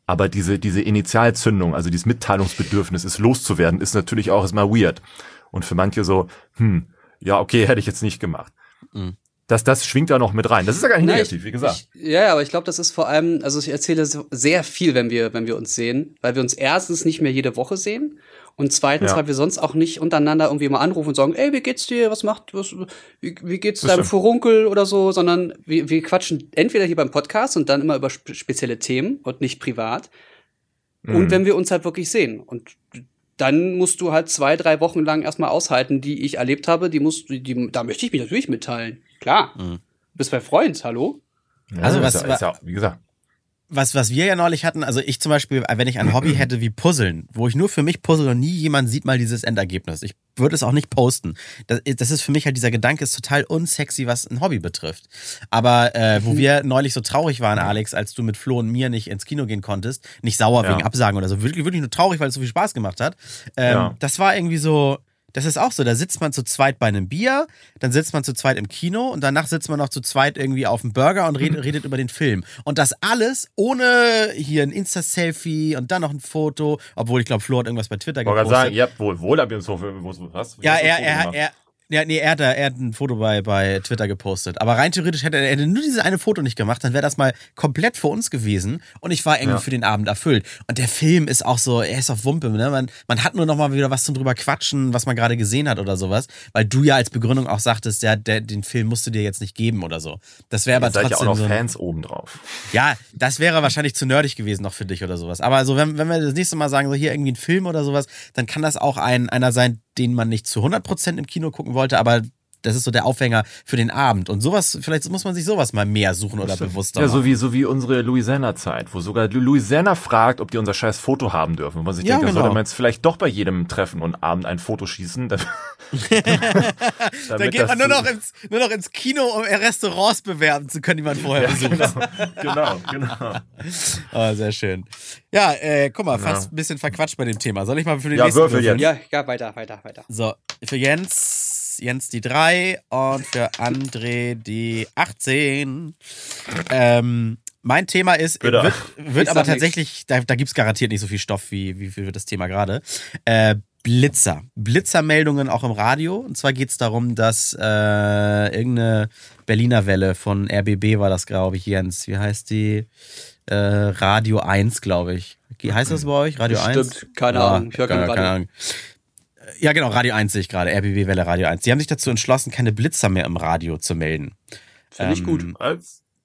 Aber diese, diese Initialzündung, also dieses Mitteilungsbedürfnis, es loszuwerden, ist natürlich auch erstmal weird. Und für manche so, hm, ja, okay, hätte ich jetzt nicht gemacht. Mhm. Das, das schwingt da noch mit rein. Das ist ja gar nicht Nein, negativ, ich, wie gesagt. Ich, ja, aber ich glaube, das ist vor allem, also ich erzähle sehr viel, wenn wir, wenn wir uns sehen, weil wir uns erstens nicht mehr jede Woche sehen und zweitens, Ja. weil wir sonst auch nicht untereinander irgendwie mal anrufen und sagen, ey, wie geht's dir, was macht, was, wie, wie geht's deinem. Furunkel oder so, sondern wir, wir quatschen entweder hier beim Podcast und dann immer über spe spezielle Themen und nicht privat Mhm. und wenn wir uns halt wirklich sehen und dann musst du halt zwei, drei Wochen lang erstmal aushalten, die ich erlebt habe, die musst du, die, da möchte ich mich natürlich mitteilen. Klar. Mhm. Du bist bei Freund, hallo? Ja, Also ist was- ja, ist ja, wie gesagt. Was, was wir ja neulich hatten, also ich zum Beispiel, wenn ich ein Hobby hätte wie Puzzeln, wo ich nur für mich puzzle und nie jemand sieht mal dieses Endergebnis. Ich würde es auch nicht posten. Das, das, ist für mich halt dieser Gedanke, ist total unsexy, was ein Hobby betrifft. Aber äh, wo mhm. wir neulich so traurig waren, Alex, als du mit Flo und mir nicht ins Kino gehen konntest, nicht sauer ja. wegen Absagen oder so, wirklich, wirklich nur traurig, weil es so viel Spaß gemacht hat. Ähm, ja. Das war irgendwie so, das ist auch so. Da sitzt man zu zweit bei einem Bier, dann sitzt man zu zweit im Kino und danach sitzt man noch zu zweit irgendwie auf dem Burger und redet, redet über den Film. Und das alles ohne hier ein Insta-Selfie und dann noch ein Foto, obwohl ich glaube, Flo hat irgendwas bei Twitter gepostet. Ich wollte sagen, ihr habt wohl, wohl uns so, was? Ja, er, er, er, ja, nee, er hat, er hat ein Foto bei, bei Twitter gepostet. Aber rein theoretisch hätte er hätte nur dieses eine Foto nicht gemacht, dann wäre das mal komplett für uns gewesen. Und ich war irgendwie ja. für den Abend erfüllt. Und der Film ist auch so, er ist auf Wumpe. Ne? Man, man hat nur noch mal wieder was zum drüber quatschen, was man gerade gesehen hat oder sowas. Weil du ja als Begründung auch sagtest, der, der, den Film musst du dir jetzt nicht geben oder so. Das wäre aber trotzdem. ja auch noch so Fans obendrauf. Ja, das wäre wahrscheinlich zu nerdig gewesen noch für dich oder sowas. Aber also, wenn, wenn wir das nächste Mal sagen, so hier irgendwie ein Film oder sowas, dann kann das auch ein, einer sein, den man nicht zu 100% im Kino gucken wollte, aber das ist so der Aufhänger für den Abend. Und sowas, vielleicht muss man sich sowas mal mehr suchen oder bewusster Ja, so wie, so wie unsere Louisiana-Zeit, wo sogar Louisiana fragt, ob die unser scheiß Foto haben dürfen. Wo man sich ja, denkt, genau. da sollte man jetzt vielleicht doch bei jedem Treffen und Abend ein Foto schießen. da geht man nur noch, ins, nur noch ins Kino, um Restaurants bewerben zu können, die man vorher ja, besucht. Genau, genau. genau. oh, sehr schön. Ja, äh, guck mal, fast ja. ein bisschen verquatscht bei dem Thema. Soll ich mal für den ja, nächsten würfel, Jens. Ja, ja, weiter, weiter, weiter. So, für Jens Jens die 3 und für André die 18. Ähm, mein Thema ist, Bitte. wird, wird aber tatsächlich, da, da gibt es garantiert nicht so viel Stoff wie, wie viel wird das Thema gerade. Äh, Blitzer. Blitzermeldungen auch im Radio. Und zwar geht es darum, dass äh, irgendeine Berliner Welle von RBB war das, glaube ich, Jens. Wie heißt die? Äh, Radio 1, glaube ich. Heißt das bei euch? Radio Bestimmt. 1? Stimmt, keine Ahnung. Ich höre keine, keine Ahnung. Ja, genau, Radio 1 sehe ich gerade, RBB Welle Radio 1. Die haben sich dazu entschlossen, keine Blitzer mehr im Radio zu melden. Finde ich gut. Ähm,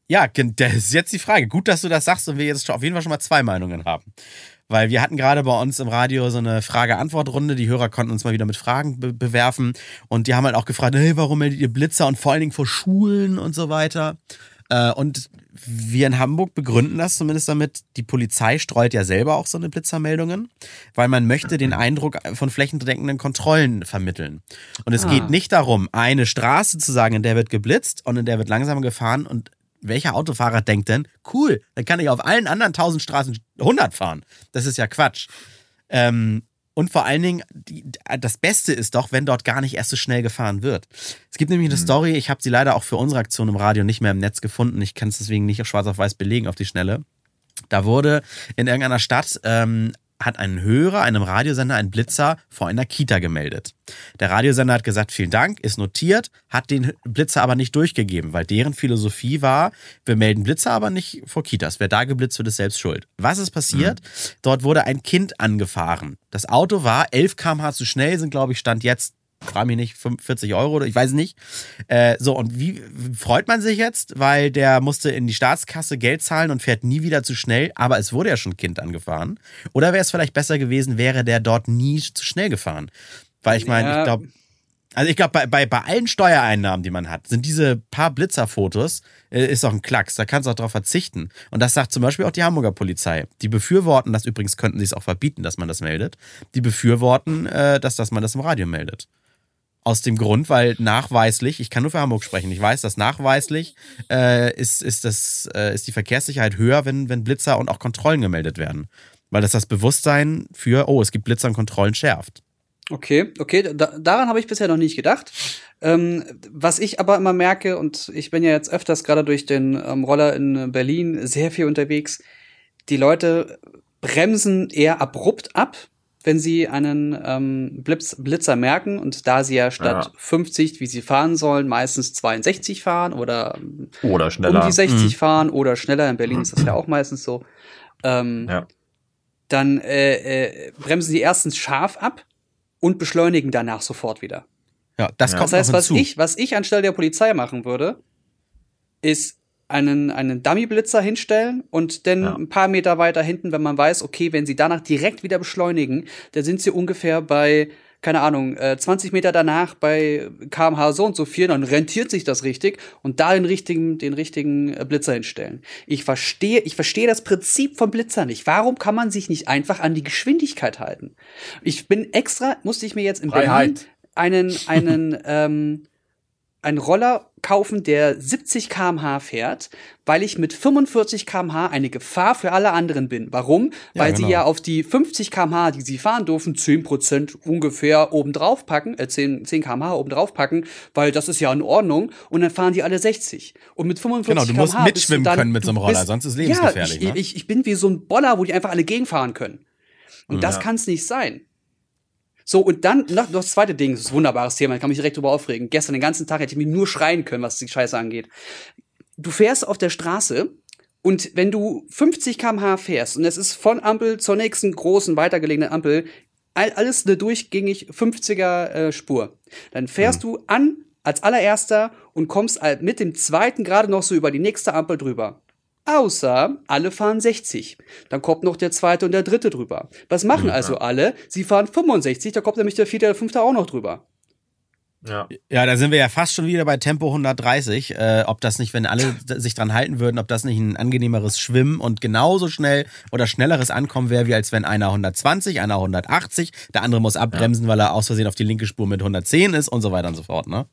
ja, das ist jetzt die Frage. Gut, dass du das sagst und wir jetzt auf jeden Fall schon mal zwei Meinungen haben. Weil wir hatten gerade bei uns im Radio so eine Frage-Antwort-Runde. Die Hörer konnten uns mal wieder mit Fragen be bewerfen. Und die haben halt auch gefragt, hey, warum meldet ihr Blitzer und vor allen Dingen vor Schulen und so weiter. Äh, und wir in Hamburg begründen das zumindest damit, die Polizei streut ja selber auch so eine Blitzermeldungen, weil man möchte den Eindruck von flächendeckenden Kontrollen vermitteln. Und es ah. geht nicht darum, eine Straße zu sagen, in der wird geblitzt und in der wird langsam gefahren und welcher Autofahrer denkt denn, cool, dann kann ich auf allen anderen 1000 Straßen 100 fahren. Das ist ja Quatsch. Ähm, und vor allen Dingen, die, das Beste ist doch, wenn dort gar nicht erst so schnell gefahren wird. Es gibt nämlich eine mhm. Story, ich habe sie leider auch für unsere Aktion im Radio nicht mehr im Netz gefunden. Ich kann es deswegen nicht auf schwarz auf weiß belegen auf die Schnelle. Da wurde in irgendeiner Stadt ähm, hat ein Hörer einem Radiosender einen Blitzer vor einer Kita gemeldet. Der Radiosender hat gesagt, vielen Dank, ist notiert, hat den Blitzer aber nicht durchgegeben, weil deren Philosophie war, wir melden Blitzer aber nicht vor Kitas. Wer da geblitzt wird, ist selbst schuld. Was ist passiert? Mhm. Dort wurde ein Kind angefahren. Das Auto war 11 km/h zu schnell, sind glaube ich Stand jetzt frage mich nicht, 45 Euro oder ich weiß nicht. Äh, so, und wie freut man sich jetzt? Weil der musste in die Staatskasse Geld zahlen und fährt nie wieder zu schnell, aber es wurde ja schon Kind angefahren. Oder wäre es vielleicht besser gewesen, wäre der dort nie zu schnell gefahren? Weil ich meine, ja. ich glaube, also ich glaube, bei, bei, bei allen Steuereinnahmen, die man hat, sind diese paar Blitzerfotos, äh, ist auch ein Klacks. Da kannst du auch darauf verzichten. Und das sagt zum Beispiel auch die Hamburger Polizei. Die befürworten, das übrigens könnten sie es auch verbieten, dass man das meldet. Die befürworten, äh, dass, dass man das im Radio meldet. Aus dem Grund, weil nachweislich, ich kann nur für Hamburg sprechen, ich weiß, dass nachweislich äh, ist, ist, das, äh, ist die Verkehrssicherheit höher, wenn, wenn Blitzer und auch Kontrollen gemeldet werden. Weil das das Bewusstsein für, oh, es gibt Blitzer und Kontrollen schärft. Okay, okay, da, daran habe ich bisher noch nicht gedacht. Ähm, was ich aber immer merke, und ich bin ja jetzt öfters gerade durch den ähm, Roller in Berlin sehr viel unterwegs, die Leute bremsen eher abrupt ab, wenn sie einen ähm, Blitz, Blitzer merken und da sie ja statt ja. 50, wie sie fahren sollen, meistens 62 fahren oder, oder schneller. um die 60 mhm. fahren oder schneller, in Berlin ist das ja auch meistens so, ähm, ja. dann äh, äh, bremsen sie erstens scharf ab und beschleunigen danach sofort wieder. Ja, das kommt Das heißt, was ich, was ich anstelle der Polizei machen würde, ist einen, einen Dummy-Blitzer hinstellen und dann ja. ein paar Meter weiter hinten, wenn man weiß, okay, wenn sie danach direkt wieder beschleunigen, dann sind sie ungefähr bei, keine Ahnung, äh, 20 Meter danach bei kmh so und so viel, dann rentiert sich das richtig und da den richtigen, den richtigen äh, Blitzer hinstellen. Ich verstehe, ich verstehe das Prinzip vom Blitzer nicht. Warum kann man sich nicht einfach an die Geschwindigkeit halten? Ich bin extra, musste ich mir jetzt in Freiheit. Berlin einen, einen, ähm, einen Roller kaufen, der 70 km/h fährt, weil ich mit 45 km/h eine Gefahr für alle anderen bin. Warum? Ja, weil genau. sie ja auf die 50 km/h, die sie fahren dürfen, 10% ungefähr obendrauf packen, äh 10, 10 km/h obendrauf packen, weil das ist ja in Ordnung. Und dann fahren die alle 60. Und mit 45 Genau, du musst km/h mitschwimmen dann, können mit so einem du Roller, bist- sonst ist lebensgefährlich, Ja, ne? ich, ich, ich bin wie so ein Boller, wo die einfach alle gegenfahren können. Und das Ja. kann es nicht sein. So, und dann noch noch das zweite Ding, das ist ein wunderbares Thema, ich kann mich direkt drüber aufregen. Gestern den ganzen Tag hätte ich mir nur schreien können, was die Scheiße angeht. Du fährst auf der Straße und wenn du 50 km/h fährst und es ist von Ampel zur nächsten großen, weitergelegenen Ampel, all, alles eine durchgängig 50er äh, Spur, dann fährst du an als allererster und kommst mit dem zweiten gerade noch so über die nächste Ampel drüber. Außer alle fahren 60. Dann kommt noch der zweite und der dritte drüber. Was machen also alle? Sie fahren 65, da kommt nämlich der vierte oder fünfte auch noch drüber. Ja. Ja, da sind wir ja fast schon wieder bei Tempo 130. Äh, ob das nicht, wenn alle sich dran halten würden, ob das nicht ein angenehmeres Schwimmen und genauso schnell oder schnelleres Ankommen wäre, wie als wenn einer 120, einer 180, der andere muss abbremsen, weil er aus Versehen auf die linke Spur mit 110 ist und so weiter und so fort, ne?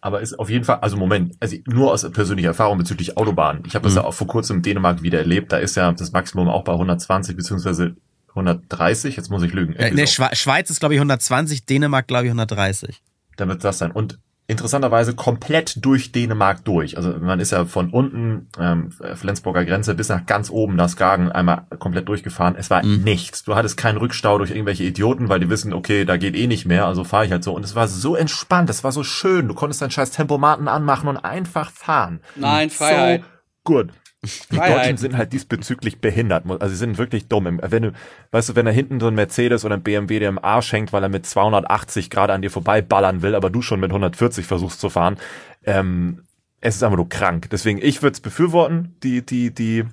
Aber ist auf jeden Fall, also Moment, also nur aus persönlicher Erfahrung bezüglich Autobahnen. Ich habe das Mhm. ja auch vor kurzem in Dänemark wieder erlebt. Da ist ja das Maximum auch bei 120 beziehungsweise 130. Jetzt muss ich lügen. Äh, ne, so. Schwe Schweiz ist, glaube ich, 120, Dänemark, glaube ich, 130. Dann wird das sein. Und interessanterweise komplett durch Dänemark durch. Also man ist ja von unten, ähm, Flensburger Grenze bis nach ganz oben nach Skagen einmal komplett durchgefahren. Es war Mhm. nichts. Du hattest keinen Rückstau durch irgendwelche Idioten, weil die wissen, okay, da geht eh nicht mehr, also fahre ich halt so. Und es war so entspannt, es war so schön. Du konntest deinen scheiß Tempomaten anmachen und einfach fahren. Nein, Freiheit. So gut. Die Freiheit. Deutschen sind halt diesbezüglich behindert. Also sie sind wirklich dumm. Wenn du, weißt du, wenn da hinten so ein Mercedes oder ein BMW dir im Arsch hängt, weil er mit 280 gerade an dir vorbeiballern will, aber du schon mit 140 versuchst zu fahren, ähm, es ist einfach nur krank. Deswegen, ich würde es befürworten, die, die, die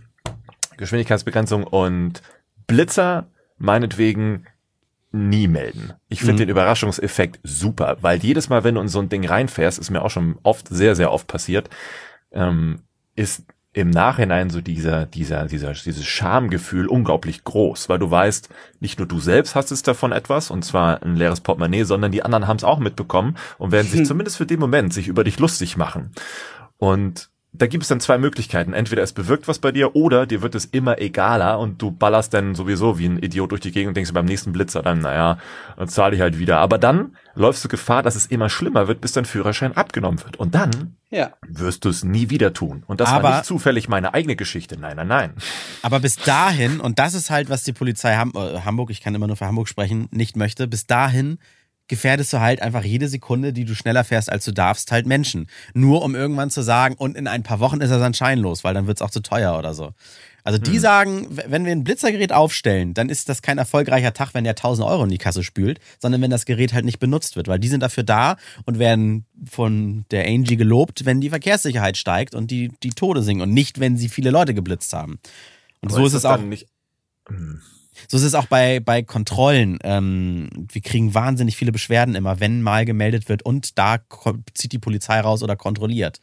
Geschwindigkeitsbegrenzung und Blitzer meinetwegen nie melden. Ich finde Mhm. den Überraschungseffekt super, weil jedes Mal, wenn du in so ein Ding reinfährst, ist mir auch schon oft sehr, sehr oft passiert, ähm, ist im Nachhinein so dieser, dieser, dieser, dieses Schamgefühl unglaublich groß, weil du weißt, nicht nur du selbst hast es davon etwas, und zwar ein leeres Portemonnaie, sondern die anderen haben es auch mitbekommen und werden sich zumindest für den Moment sich über dich lustig machen. Und da gibt es dann zwei Möglichkeiten. Entweder es bewirkt was bei dir oder dir wird es immer egaler und du ballerst dann sowieso wie ein Idiot durch die Gegend und denkst beim nächsten Blitzer dann, naja, dann zahle ich halt wieder. Aber dann läufst du Gefahr, dass es immer schlimmer wird, bis dein Führerschein abgenommen wird. Und dann Ja. wirst du es nie wieder tun. Und das Aber- war nicht zufällig meine eigene Geschichte. Nein, nein, nein. Aber bis dahin, und das ist halt, was die Polizei Ham äh, Hamburg, ich kann immer nur für Hamburg sprechen, nicht möchte, bis dahin gefährdest du halt einfach jede Sekunde, die du schneller fährst, als du darfst, halt Menschen. Nur um irgendwann zu sagen, und in ein paar Wochen ist er dann scheinlos, weil dann wird es auch zu teuer oder so. Also die sagen, w- wenn wir ein Blitzergerät aufstellen, dann ist das kein erfolgreicher Tag, wenn der 1000 Euro in die Kasse spült, sondern wenn das Gerät halt nicht benutzt wird, weil die sind dafür da und werden von der Angie gelobt, wenn die Verkehrssicherheit steigt und die, die Tode sinken und nicht, wenn sie viele Leute geblitzt haben. Und Aber so ist es das auch. Nicht, Hm. So ist es auch bei, bei Kontrollen. Ähm, wir kriegen wahnsinnig viele Beschwerden immer, wenn mal gemeldet wird und da zieht die Polizei raus oder kontrolliert.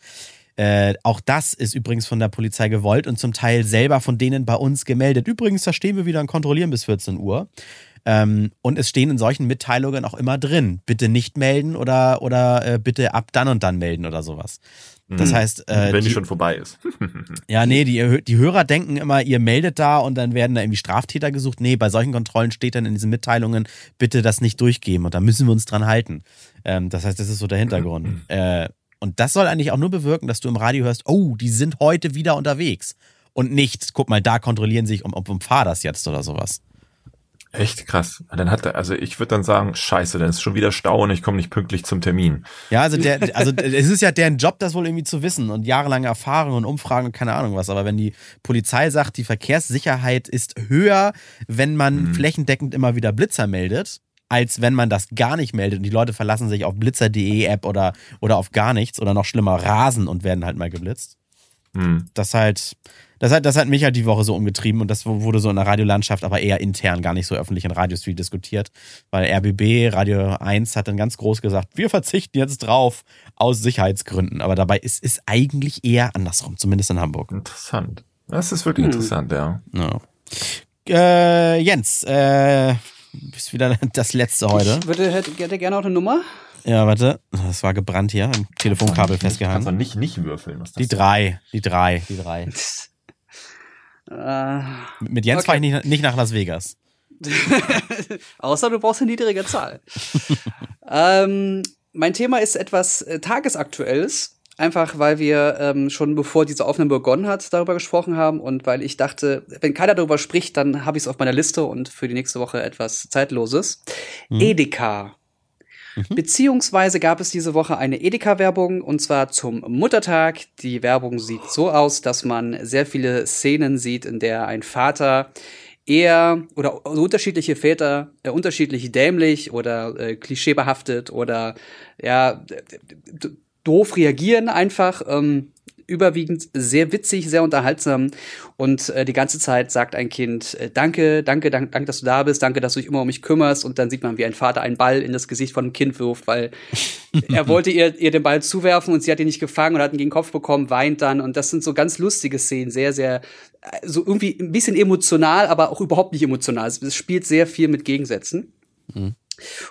Äh, auch das ist übrigens von der Polizei gewollt und zum Teil selber von denen bei uns gemeldet. Übrigens, da stehen wir wieder und kontrollieren bis 14 Uhr. Ähm, und es stehen in solchen Mitteilungen auch immer drin, bitte nicht melden oder, oder äh, bitte ab dann und dann melden oder sowas. Das Mhm. heißt, äh, wenn die, die- schon vorbei ist. ja, nee, die, die Hörer denken immer, ihr meldet da und dann werden da irgendwie Straftäter gesucht. Nee, bei solchen Kontrollen steht dann in diesen Mitteilungen, bitte das nicht durchgeben und da müssen wir uns dran halten. Ähm, das heißt, das ist so der Hintergrund. äh, und das soll eigentlich auch nur bewirken, dass du im Radio hörst, oh, die sind heute wieder unterwegs. Und nicht, guck mal, da kontrollieren sich, um, um, um fahr das jetzt oder sowas. Echt krass. Dann hat er, also ich würde dann sagen, scheiße, dann ist schon wieder Stau und ich komme nicht pünktlich zum Termin. Ja, also der, also es ist ja deren Job, das wohl irgendwie zu wissen und jahrelange Erfahrung und Umfragen und keine Ahnung was. Aber wenn die Polizei sagt, die Verkehrssicherheit ist höher, wenn man Mhm. flächendeckend immer wieder Blitzer meldet, als wenn man das gar nicht meldet und die Leute verlassen sich auf blitzer.de App oder, oder auf gar nichts oder noch schlimmer rasen und werden halt mal geblitzt. Hm. Das halt, das hat, das hat mich halt die Woche so umgetrieben und das wurde so in der Radiolandschaft, aber eher intern, gar nicht so öffentlich in Radios viel diskutiert. Weil RBB, Radio 1, hat dann ganz groß gesagt, wir verzichten jetzt drauf aus Sicherheitsgründen. Aber dabei ist es eigentlich eher andersrum, zumindest in Hamburg. Interessant. Das ist wirklich Hm. interessant, ja. Ja. Äh, Jens, äh, bist wieder das letzte heute. Ich würde, hätte, hätte gerne auch eine Nummer. Ja, warte. Das war gebrannt hier, am Telefonkabel festgehangen. Kannst du nicht, nicht würfeln. Was Die drei, die drei, die drei. Äh, Mit Jens Okay. fahre ich nicht, nicht nach Las Vegas. außer du brauchst eine niedrige Zahl. ähm, mein Thema ist etwas äh, tagesaktuelles. Einfach weil wir ähm, schon bevor diese Aufnahme begonnen hat, darüber gesprochen haben und weil ich dachte, wenn keiner darüber spricht, dann habe ich es auf meiner Liste und für die nächste Woche etwas Zeitloses. Edeka. Beziehungsweise gab es diese Woche eine Edeka-Werbung und zwar zum Muttertag. Die Werbung sieht so aus, dass man sehr viele Szenen sieht, in der ein Vater eher oder unterschiedliche Väter äh, unterschiedlich dämlich oder äh, klischeebehaftet oder ja doof reagieren einfach. Ähm, überwiegend sehr witzig, sehr unterhaltsam und äh, die ganze Zeit sagt ein Kind äh, danke, danke, danke, danke, dass du da bist, danke, dass du dich immer um mich kümmerst und dann sieht man, wie ein Vater einen Ball in das Gesicht von einem Kind wirft, weil er wollte ihr, ihr den Ball zuwerfen und sie hat ihn nicht gefangen und hat ihn gegen den Kopf bekommen, weint dann und das sind so ganz lustige Szenen, sehr, sehr äh, so irgendwie ein bisschen emotional, aber auch überhaupt nicht emotional. Es, es spielt sehr viel mit Gegensätzen.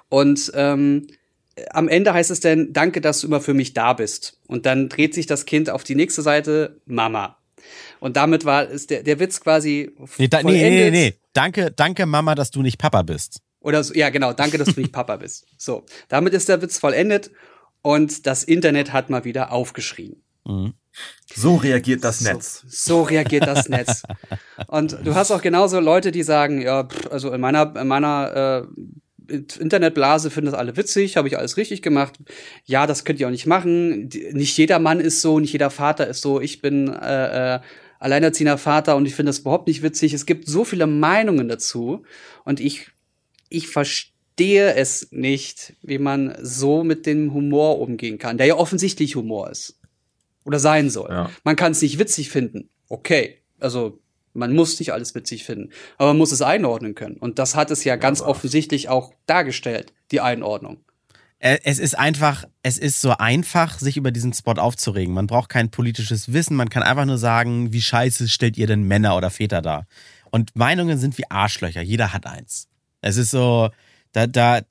Und ähm, am Ende heißt es dann, danke, dass du immer für mich da bist. Und dann dreht sich das Kind auf die nächste Seite, Mama. Und damit war ist der, der Witz quasi Nee, da, nee, nee, vollendet. nee, nee. Danke, danke, Mama, dass du nicht Papa bist. Oder so, ja, genau, danke, dass du nicht Papa bist. So, damit ist der Witz vollendet und das Internet hat mal wieder aufgeschrien. So reagiert das So, Netz. so reagiert das Netz. Und du hast auch genauso Leute, die sagen, ja, pff, also in meiner, in meiner äh, Internetblase finden das alle witzig, habe ich alles richtig gemacht. Ja, das könnt ihr auch nicht machen. Nicht jeder Mann ist so, nicht jeder Vater ist so. Ich bin äh, äh, alleinerziehender Vater und ich finde das überhaupt nicht witzig. Es gibt so viele Meinungen dazu und ich, ich verstehe es nicht, wie man so mit dem Humor umgehen kann, der ja offensichtlich Humor ist. Oder sein soll. Ja. Man kann es nicht witzig finden. Okay. Also, man muss nicht alles witzig finden. Aber man muss es einordnen können. Und das hat es ja ganz aber- offensichtlich auch dargestellt, die Einordnung. Es ist einfach, es ist so einfach, sich über diesen Spot aufzuregen. Man braucht kein politisches Wissen, man kann einfach nur sagen, wie scheiße stellt ihr denn Männer oder Väter dar? Und Meinungen sind wie Arschlöcher, jeder hat eins. Es ist so, da, da,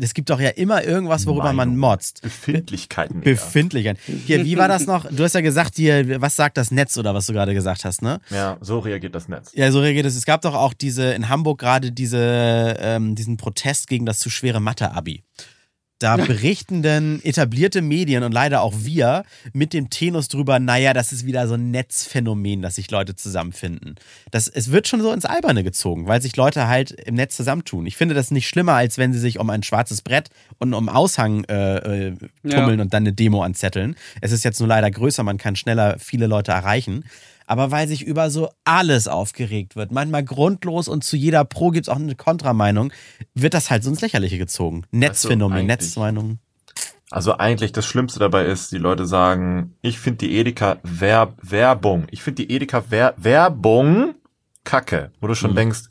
es gibt doch ja immer irgendwas, worüber man Meinung. motzt. Befindlichkeiten. eher. Befindlichkeit. Hier, wie war das noch? Du hast ja gesagt, hier, was sagt das Netz oder was du gerade gesagt hast, ne? Ja, so reagiert das Netz. Ja, so reagiert es. Es gab doch auch diese, in Hamburg gerade diese, ähm, diesen Protest gegen das zu schwere Mathe-Abi. Da berichten dann etablierte Medien und leider auch wir mit dem Tenus drüber, naja, das ist wieder so ein Netzphänomen, dass sich Leute zusammenfinden. Das, es wird schon so ins Alberne gezogen, weil sich Leute halt im Netz zusammentun. Ich finde das nicht schlimmer, als wenn sie sich um ein schwarzes Brett und um Aushang äh, äh, tummeln Ja. und dann eine Demo anzetteln. Es ist jetzt nur leider größer, man kann schneller viele Leute erreichen. Aber weil sich über so alles aufgeregt wird, manchmal grundlos und zu jeder Pro gibt es auch eine Kontrameinung, wird das halt so ins Lächerliche gezogen. Netzphänomen, eigentlich- Netzmeinung. Also eigentlich das Schlimmste dabei ist, die Leute sagen, ich finde die Edeka Werb Werbung. Ich finde die Edeka Wer Werbung kacke. Wo du schon Mhm. denkst,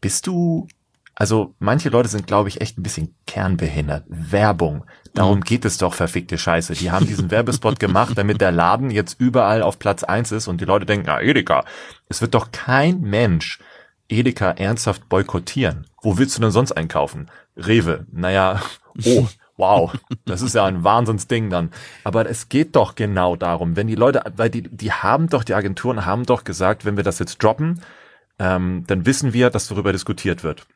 bist du. Also manche Leute sind, glaube ich, echt ein bisschen kernbehindert. Werbung. Darum geht es doch, verfickte Scheiße. Die haben diesen Werbespot gemacht, damit der Laden jetzt überall auf Platz eins ist und die Leute denken, ah, Edeka. Es wird doch kein Mensch Edeka ernsthaft boykottieren. Wo willst du denn sonst einkaufen? Rewe. Naja, oh, wow. Das ist ja ein Wahnsinnsding dann. Aber es geht doch genau darum, wenn die Leute, weil die, die haben doch, die Agenturen haben doch gesagt, wenn wir das jetzt droppen, ähm, dann wissen wir, dass darüber diskutiert wird.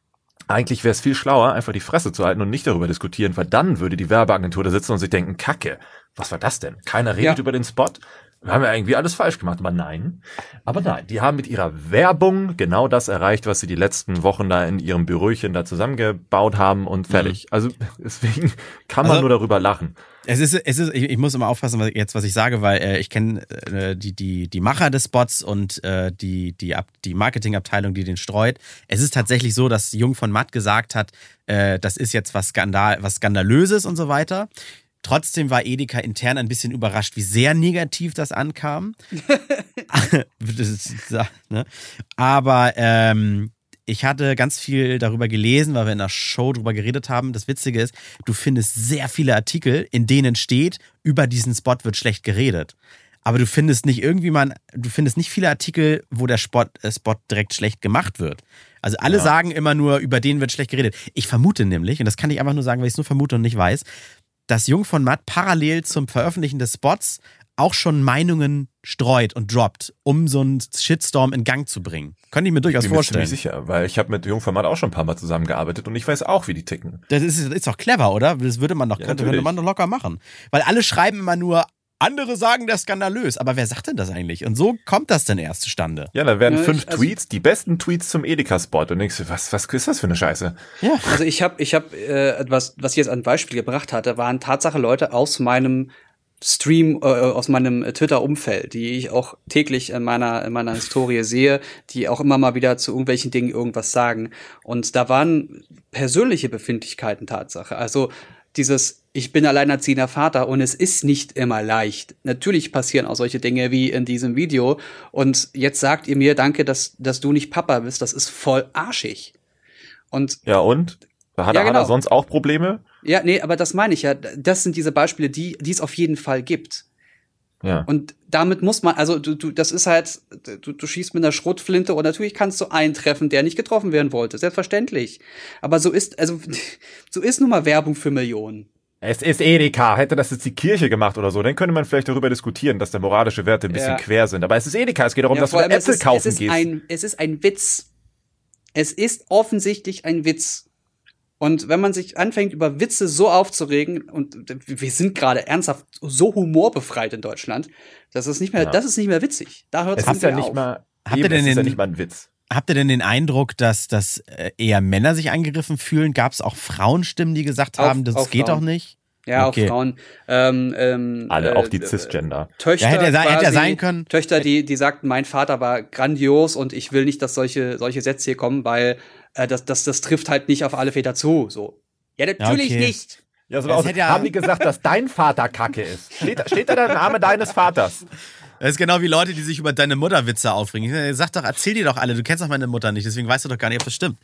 Eigentlich wäre es viel schlauer, einfach die Fresse zu halten und nicht darüber diskutieren, weil dann würde die Werbeagentur da sitzen und sich denken, Kacke, was war das denn? Keiner redet Ja. über den Spot. Wir haben ja irgendwie alles falsch gemacht, aber nein. Aber nein, die haben mit ihrer Werbung genau das erreicht, was sie die letzten Wochen da in ihrem Büröchen da zusammengebaut haben und fertig. Also deswegen kann man Also- nur darüber lachen. Es ist, es ist, ich, ich muss immer aufpassen, was, jetzt, was ich sage, weil äh, ich kenne äh, die, die, die Macher des Spots und äh, die, die, Ab die Marketingabteilung, die den streut. Es ist tatsächlich so, dass Jung von Matt gesagt hat, äh, das ist jetzt was, Skandal, was Skandalöses und so weiter. Trotzdem war Edeka intern ein bisschen überrascht, wie sehr negativ das ankam. das ist, ne? Aber ähm, ich hatte ganz viel darüber gelesen, weil wir in der Show darüber geredet haben. Das Witzige ist, du findest sehr viele Artikel, in denen steht, über diesen Spot wird schlecht geredet. aber du findest nicht irgendwie mal, du findest nicht viele Artikel, wo der Spot, äh, Spot direkt schlecht gemacht wird. Also alle Ja. sagen immer nur, über den wird schlecht geredet. Ich vermute nämlich, und das kann ich einfach nur sagen, weil ich es nur vermute und nicht weiß, dass Jung von Matt parallel zum Veröffentlichen des Spots auch schon Meinungen streut und droppt, um so einen Shitstorm in Gang zu bringen. Könnte ich mir durchaus bin mir vorstellen. ziemlich sicher, weil ich habe mit Jungformat auch schon ein paar Mal zusammengearbeitet und ich weiß auch, wie die ticken. Das ist, ist doch clever, oder? Das würde man doch, Ja, könnte, könnte man doch locker machen. Weil alle schreiben immer nur, andere sagen, das ist skandalös. Aber wer sagt denn das eigentlich? Und so kommt das denn erst zustande. Ja, da werden Ja, fünf ich- also- Tweets, die besten Tweets zum Edeka-Spot. Und denkst du, was, was ist das für eine Scheiße? Ja. Also ich habe, ich habe äh, etwas, was ich jetzt an Beispiel gebracht hatte, waren Tatsache Leute aus meinem Stream, äh, aus meinem äh, Twitter-Umfeld, die ich auch täglich in meiner, in meiner Historie sehe, die auch immer mal wieder zu irgendwelchen Dingen irgendwas sagen. Und da waren persönliche Befindlichkeiten Tatsache. Also dieses, ich bin alleinerziehender Vater und es ist nicht immer leicht. Natürlich passieren auch solche Dinge wie in diesem Video. Und jetzt sagt ihr mir, danke, dass, dass du nicht Papa bist. Das ist voll arschig. Und Ja, und? Da hat Ja, er genau. sonst auch Probleme? Ja, nee, aber das meine ich ja. Das sind diese Beispiele, die, die es auf jeden Fall gibt. Ja. Und damit muss man, also du, du, das ist halt, du, du schießt mit einer Schrotflinte und natürlich kannst du einen treffen, der nicht getroffen werden wollte. Selbstverständlich. Aber so ist, also, so ist nun mal Werbung für Millionen. Es ist Edeka. Hätte das jetzt die Kirche gemacht oder so, dann könnte man vielleicht darüber diskutieren, dass da moralische Werte ein bisschen Ja. quer sind. Aber es ist Edeka. Es geht darum, Ja, dass du Äpfel ist, kaufen es ist gehst. ein, es ist ein Witz. Es ist offensichtlich ein Witz. Und wenn man sich anfängt, über Witze so aufzuregen, und wir sind gerade ernsthaft so humorbefreit in Deutschland, das ist nicht mehr, Ja. das ist nicht mehr witzig. Da hört es ist ja mehr nicht mal, Habt ihr denn ist ja den- nicht mal ein Witz. Habt ihr denn den Eindruck, dass, dass äh, eher Männer sich angegriffen fühlen? Gab es auch Frauenstimmen, die gesagt Auf- haben, das auf geht Frauen. doch nicht? Ja, Okay. auf Frauen. Ähm, ähm, Alle, äh, auch die äh, Cisgender. Töchter. Ja, hätte ja sein- hätte quasi, sein können. Töchter, die, die sagten, mein Vater war grandios und ich will nicht, dass solche, solche Sätze hier kommen, weil äh, das, das, das trifft halt nicht auf alle Väter zu. So. Ja, natürlich okay. nicht. Ja, so aus, hätte ja- haben die gesagt, dass dein Vater Kacke ist? Steht, steht da der Name deines Vaters? Das ist genau wie Leute, die sich über deine Mutterwitze aufregen. Ich Sag doch, erzähl dir doch alle, du kennst doch meine Mutter nicht, deswegen weißt du doch gar nicht, ob das stimmt.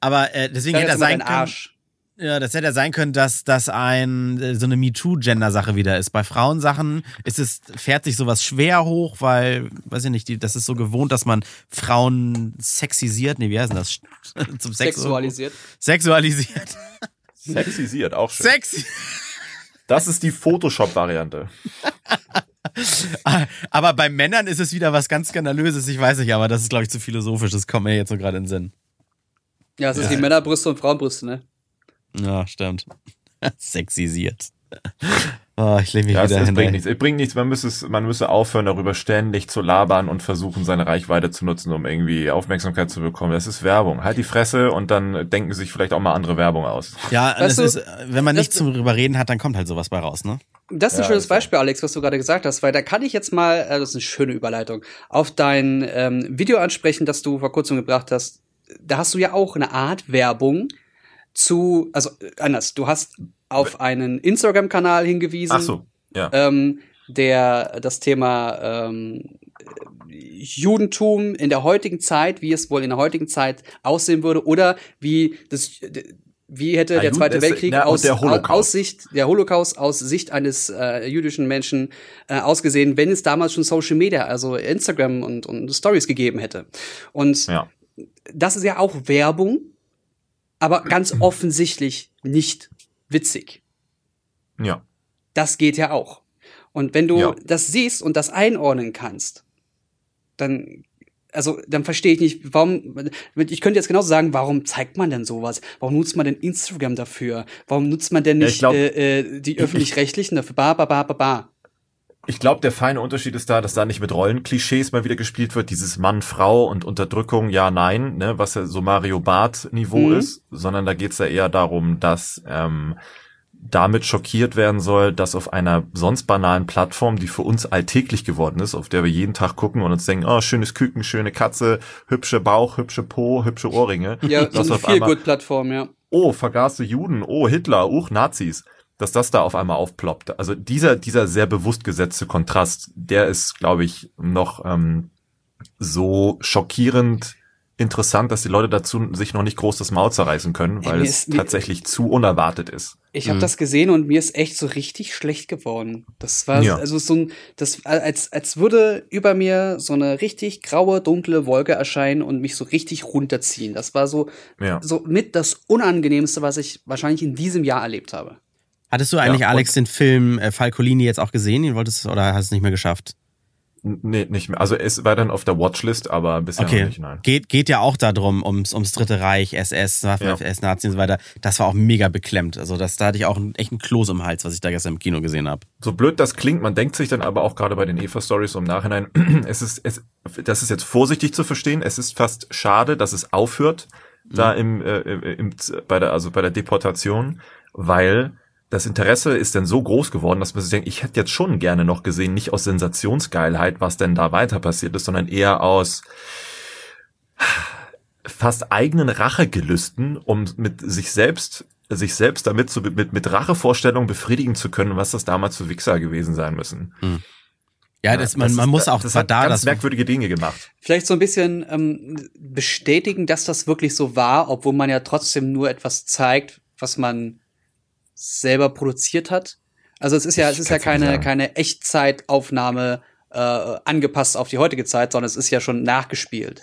Aber äh, deswegen Sag hätte er sein. Arsch. Ja, das hätte ja sein können, dass das ein äh, so eine MeToo-Gender-Sache wieder ist. Bei Frauensachen ist es, fährt sich sowas schwer hoch, weil, weiß ich nicht, die, das ist so gewohnt, dass man Frauen sexisiert. Nee, wie heißt denn das? Zum Sex Sexualisiert. Sexualisiert. Sexisiert, auch schön. Sexy. Das ist die Photoshop-Variante. Aber bei Männern ist es wieder was ganz Skandalöses. Ich weiß nicht, aber das ist, glaube ich, zu philosophisch. Das kommt mir jetzt so gerade in den Sinn. Ja, es ist wie Männerbrüste und Frauenbrüste, ne? Ja, stimmt. Sexisiert. Oh, ich lege mich Ja, es, wieder es hin. bringt nichts. Es bringt nichts. Man müsste, es, man müsste aufhören, darüber ständig zu labern und versuchen, seine Reichweite zu nutzen, um irgendwie Aufmerksamkeit zu bekommen. Das ist Werbung. Halt die Fresse und dann denken sich vielleicht auch mal andere Werbung aus. Ja, Weißt das du, ist, wenn man nichts zum drüber reden hat, dann kommt halt sowas bei raus, ne? Das ist ein Ja, schönes. Beispiel, Alex, was du gerade gesagt hast, weil da kann ich jetzt mal, äh, das ist eine schöne Überleitung, auf dein ähm, Video ansprechen, das du vor kurzem gebracht hast. Da hast du ja auch eine Art Werbung zu, also äh, anders, du hast auf einen Instagram-Kanal hingewiesen, Ach so, ja. ähm, der das Thema ähm, Judentum in der heutigen Zeit, wie es wohl in der heutigen Zeit aussehen würde, oder wie das wie hätte Ja, der Juden Zweite ist- Weltkrieg und aus, der aus Sicht der Holocaust aus Sicht eines äh, jüdischen Menschen äh, ausgesehen, wenn es damals schon Social Media, also Instagram und, und Stories gegeben hätte. Und ja. das ist ja auch Werbung, aber ganz offensichtlich nicht witzig. Ja. Das geht ja auch. Und wenn du Ja. das siehst und das einordnen kannst, dann, also, dann verstehe ich nicht, warum, ich könnte jetzt genauso sagen, warum zeigt man denn sowas? Warum nutzt man denn Instagram dafür? Warum nutzt man denn Ja, nicht ich glaub- äh, äh, die öffentlich-rechtlichen dafür? Ba, ba, ba, ba, ba. Ich glaube, der feine Unterschied ist da, dass da nicht mit Rollenklischees mal wieder gespielt wird, dieses Mann, Frau und Unterdrückung, ja, nein, ne, was ja so Mario Barth-Niveau Mhm. ist, sondern da geht's ja eher darum, dass ähm, damit schockiert werden soll, dass auf einer sonst banalen Plattform, die für uns alltäglich geworden ist, auf der wir jeden Tag gucken und uns denken, oh, schönes Küken, schöne Katze, hübsche Bauch, hübsche Po, hübsche Ohrringe. Ja, so dass eine Feel-Good-Plattform, ja. oh, vergaßte Juden, oh, Hitler, uch, Nazis, dass das da auf einmal aufploppt. Also dieser, dieser sehr bewusst gesetzte Kontrast, der ist, glaube ich, noch ähm, so schockierend interessant, dass die Leute dazu sich noch nicht groß das Maul zerreißen können, weil mir es ist- mir- tatsächlich zu unerwartet ist. Ich habe Mhm. das gesehen und mir ist echt so richtig schlecht geworden. Das war Ja. also so ein, das als als würde über mir so eine richtig graue dunkle Wolke erscheinen und mich so richtig runterziehen. Das war so Ja. so mit das unangenehmste, was ich wahrscheinlich in diesem Jahr erlebt habe. Hattest du eigentlich, Ja, Alex, den Film äh, Falcolini jetzt auch gesehen? Den wolltest du, oder hast du es nicht mehr geschafft? Nee, nicht mehr. Also es war dann auf der Watchlist, aber bisher noch Okay. nicht, nein. Geht, geht ja auch darum, ums, ums Dritte Reich, SS, Waffen-SS, Nazi und so weiter. Das war auch mega beklemmt. Also das, da hatte ich auch einen, echt einen Kloß im Hals, was ich da gestern im Kino gesehen habe. So blöd das klingt, man denkt sich dann aber auch gerade bei den Eva-Stories im Nachhinein, es ist, es, das ist jetzt vorsichtig zu verstehen, es ist fast schade, dass es aufhört, da im, äh, im, bei der, also bei der Deportation, weil das Interesse ist dann so groß geworden, dass man sich denkt, ich hätte jetzt schon gerne noch gesehen, nicht aus Sensationsgeilheit, was denn da weiter passiert ist, sondern eher aus fast eigenen Rachegelüsten, um mit sich selbst sich selbst damit zu, mit, mit Rachevorstellungen befriedigen zu können, was das damals für Wichser gewesen sein müssen. Ja, das, man, das man ist- muss auch das hat da ganz das. merkwürdige Dinge gemacht. Vielleicht so ein bisschen ähm, bestätigen, dass das wirklich so war, obwohl man ja trotzdem nur etwas zeigt, was man selber produziert hat. Also es ist ja, Ich es ist ja keine, keine Echtzeitaufnahme äh, angepasst auf die heutige Zeit, sondern es ist ja schon nachgespielt.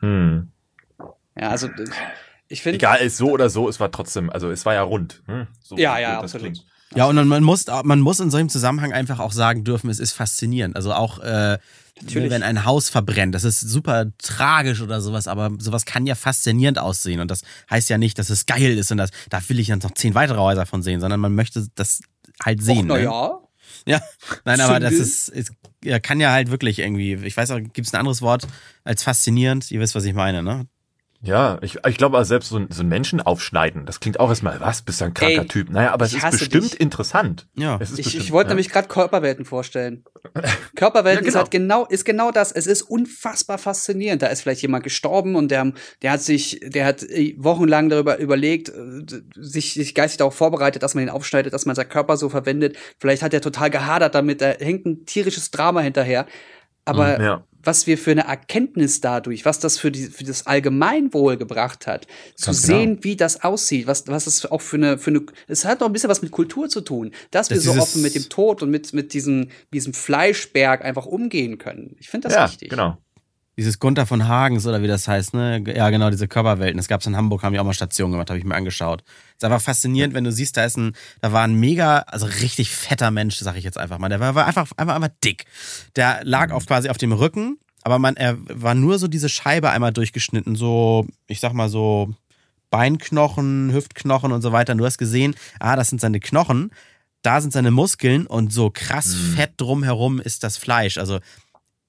Hm. Ja, also ich finde. Egal, ist so oder so, es war trotzdem, also es war ja rund. Hm? So Ja, ja, das absolut. klingt. Ja, und man muss, man muss in solchem Zusammenhang einfach auch sagen dürfen, es ist faszinierend. Also auch, äh, Natürlich. wenn ein Haus verbrennt, das ist super tragisch oder sowas, aber sowas kann ja faszinierend aussehen. Und das heißt ja nicht, dass es geil ist und das, da will ich dann noch zehn weitere Häuser von sehen, sondern man möchte das halt sehen. na ne? ja. Ja, nein, aber das ist, ist ja, kann ja halt wirklich irgendwie, ich weiß auch, gibt es ein anderes Wort als faszinierend? Ihr wisst, was ich meine, ne? Ja, ich, ich glaube, also selbst so ein, so ein Menschen aufschneiden, das klingt auch erstmal, was, bist du ein kranker Ey, Typ? Naja, aber es ist bestimmt dich. interessant. Ja. Es ist Ich, bestimmt, ich wollte ja. nämlich gerade Körperwelten vorstellen. Körperwelten Ja, ist genau. halt genau, ist genau das. Es ist unfassbar faszinierend. Da ist vielleicht jemand gestorben und der, der hat sich, der hat äh, wochenlang darüber überlegt, äh, sich, sich geistig darauf vorbereitet, dass man ihn aufschneidet, dass man seinen Körper so verwendet. Vielleicht hat er total gehadert damit, da hängt ein tierisches Drama hinterher. Aber Mhm, ja. Was wir für eine Erkenntnis dadurch, was das für, die, für das Allgemeinwohl gebracht hat, zu genau. sehen, wie das aussieht, was, was es auch für eine, für eine, es hat auch ein bisschen was mit Kultur zu tun, dass wir Das so dieses- offen mit dem Tod und mit, mit diesem, diesem Fleischberg einfach umgehen können. Ich finde das ja, wichtig. genau. Dieses Gunther von Hagens oder wie das heißt, ne? Ja, genau, diese Körperwelten. Das gab's in Hamburg, haben die auch mal Stationen gemacht, habe ich mir angeschaut. Ist einfach faszinierend, wenn du siehst, da ist ein, da war ein mega, also richtig fetter Mensch, sag ich jetzt einfach mal. Der war, war einfach, einfach, einfach dick. Der lag auf quasi auf dem Rücken, aber man, er war nur so diese Scheibe einmal durchgeschnitten, so, ich sag mal so Beinknochen, Hüftknochen und so weiter. Und du hast gesehen, ah, das sind seine Knochen, da sind seine Muskeln und so krass Mhm. fett drumherum ist das Fleisch. Also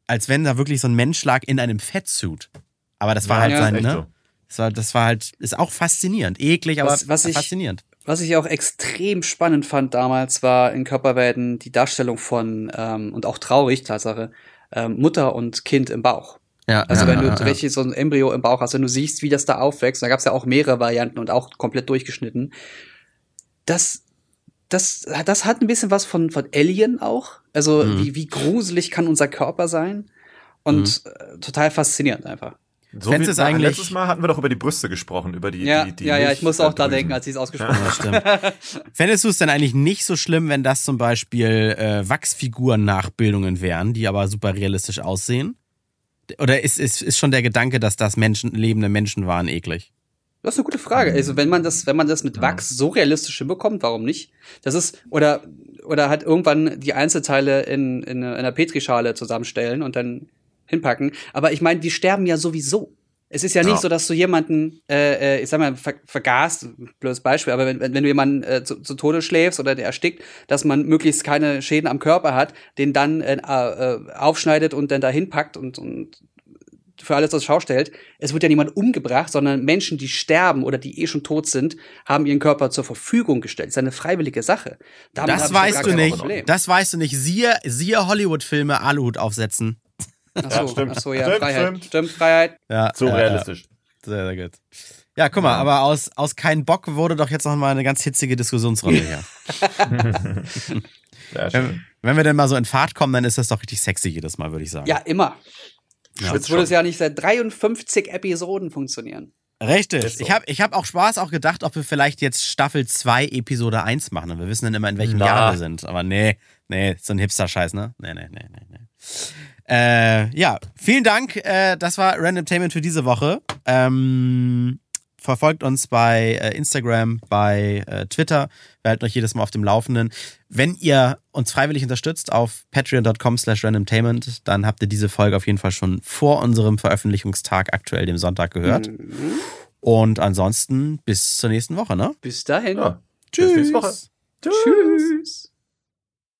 als wenn da wirklich so ein Mensch lag in einem Fettsuit. Aber das war Ja, halt ja, sein, ne? Das war, das war halt, ist auch faszinierend. Eklig, aber Was- was ich- faszinierend. Was ich auch extrem spannend fand damals, war in Körperwelten die Darstellung von, ähm, und auch traurig, Tatsache, ähm, Mutter und Kind im Bauch. Ja, Also ja, wenn du richtig so ein Embryo im Bauch hast, wenn du siehst, wie das da aufwächst, da gab es ja auch mehrere Varianten und auch komplett durchgeschnitten. Das, das, das hat ein bisschen was von, von Alien auch. Also Mhm. wie, wie gruselig kann unser Körper sein? Und äh, total faszinierend einfach. So Fändest wie, es eigentlich- letztes Mal hatten wir doch über die Brüste gesprochen, über die, Ja, die, die ja, ja, ich muss auch da denken, als ich es ausgesprochen Ja, stimmt. Fändest du es denn eigentlich nicht so schlimm, wenn das zum Beispiel äh, Wachsfiguren-Nachbildungen wären, die aber super realistisch aussehen? Oder ist, ist, ist schon der Gedanke, dass das Menschen, lebende Menschen waren, eklig? Das ist eine gute Frage. Also wenn man das, wenn man das mit. Wachs so realistisch hinbekommt, warum nicht? Das ist oder oder halt irgendwann die Einzelteile in in, eine- in einer Petrischale zusammenstellen und dann hinpacken. Aber ich meine, die sterben ja sowieso. Es ist ja nicht Ja. so, dass du jemanden, äh, äh, ich sag mal, ver vergast, blödes Beispiel, aber wenn, wenn wenn du jemanden äh, zu, zu Tode schläfst oder der erstickt, dass man möglichst keine Schäden am Körper hat, den dann äh, äh, aufschneidet und dann dahin packt und, und für alles zur Schau stellt. Es wird ja niemand umgebracht, sondern Menschen, die sterben oder die eh schon tot sind, haben ihren Körper zur Verfügung gestellt. Das ist eine freiwillige Sache. Damit Das weißt du nicht. Problem. Das weißt du nicht. Siehe, siehe Hollywood-Filme Aluhut aufsetzen. Ach Ja, so, stimmt. ach so, ja, Stimmt, Freiheit. stimmt. Stimmt, Freiheit. Ja, So ja, realistisch. Ja, sehr, sehr gut. Ja, guck mal, aber aus, aus kein Bock wurde doch jetzt noch mal eine ganz hitzige Diskussionsrunde hier. Sehr schön. wenn, wenn wir denn mal so in Fahrt kommen, dann ist das doch richtig sexy jedes Mal, würde ich sagen. Ja, immer. Ja, Jetzt würde es ja nicht seit 53 Episoden funktionieren. Richtig. So. Ich habe ich hab auch Spaß auch gedacht, ob wir vielleicht jetzt Staffel 2, Episode 1 machen. Und wir wissen dann immer, in welchem Na. Jahr wir sind. Aber nee, nee, so ein Hipster-Scheiß, ne? Nee, nee, nee, nee, nee. Äh, ja, vielen Dank. Äh, das war Randomtainment für diese Woche. Ähm, verfolgt uns bei äh, Instagram, bei äh, Twitter. Wir halten euch jedes Mal auf dem Laufenden. Wenn ihr uns freiwillig unterstützt auf patreon.com slash randomtainment, dann habt ihr diese Folge auf jeden Fall schon vor unserem Veröffentlichungstag, aktuell dem Sonntag, gehört. Mhm. Und ansonsten bis zur nächsten Woche, ne? Bis dahin. Ja. Tschüss. Bis nächste Woche. Tschüss. Tschüss.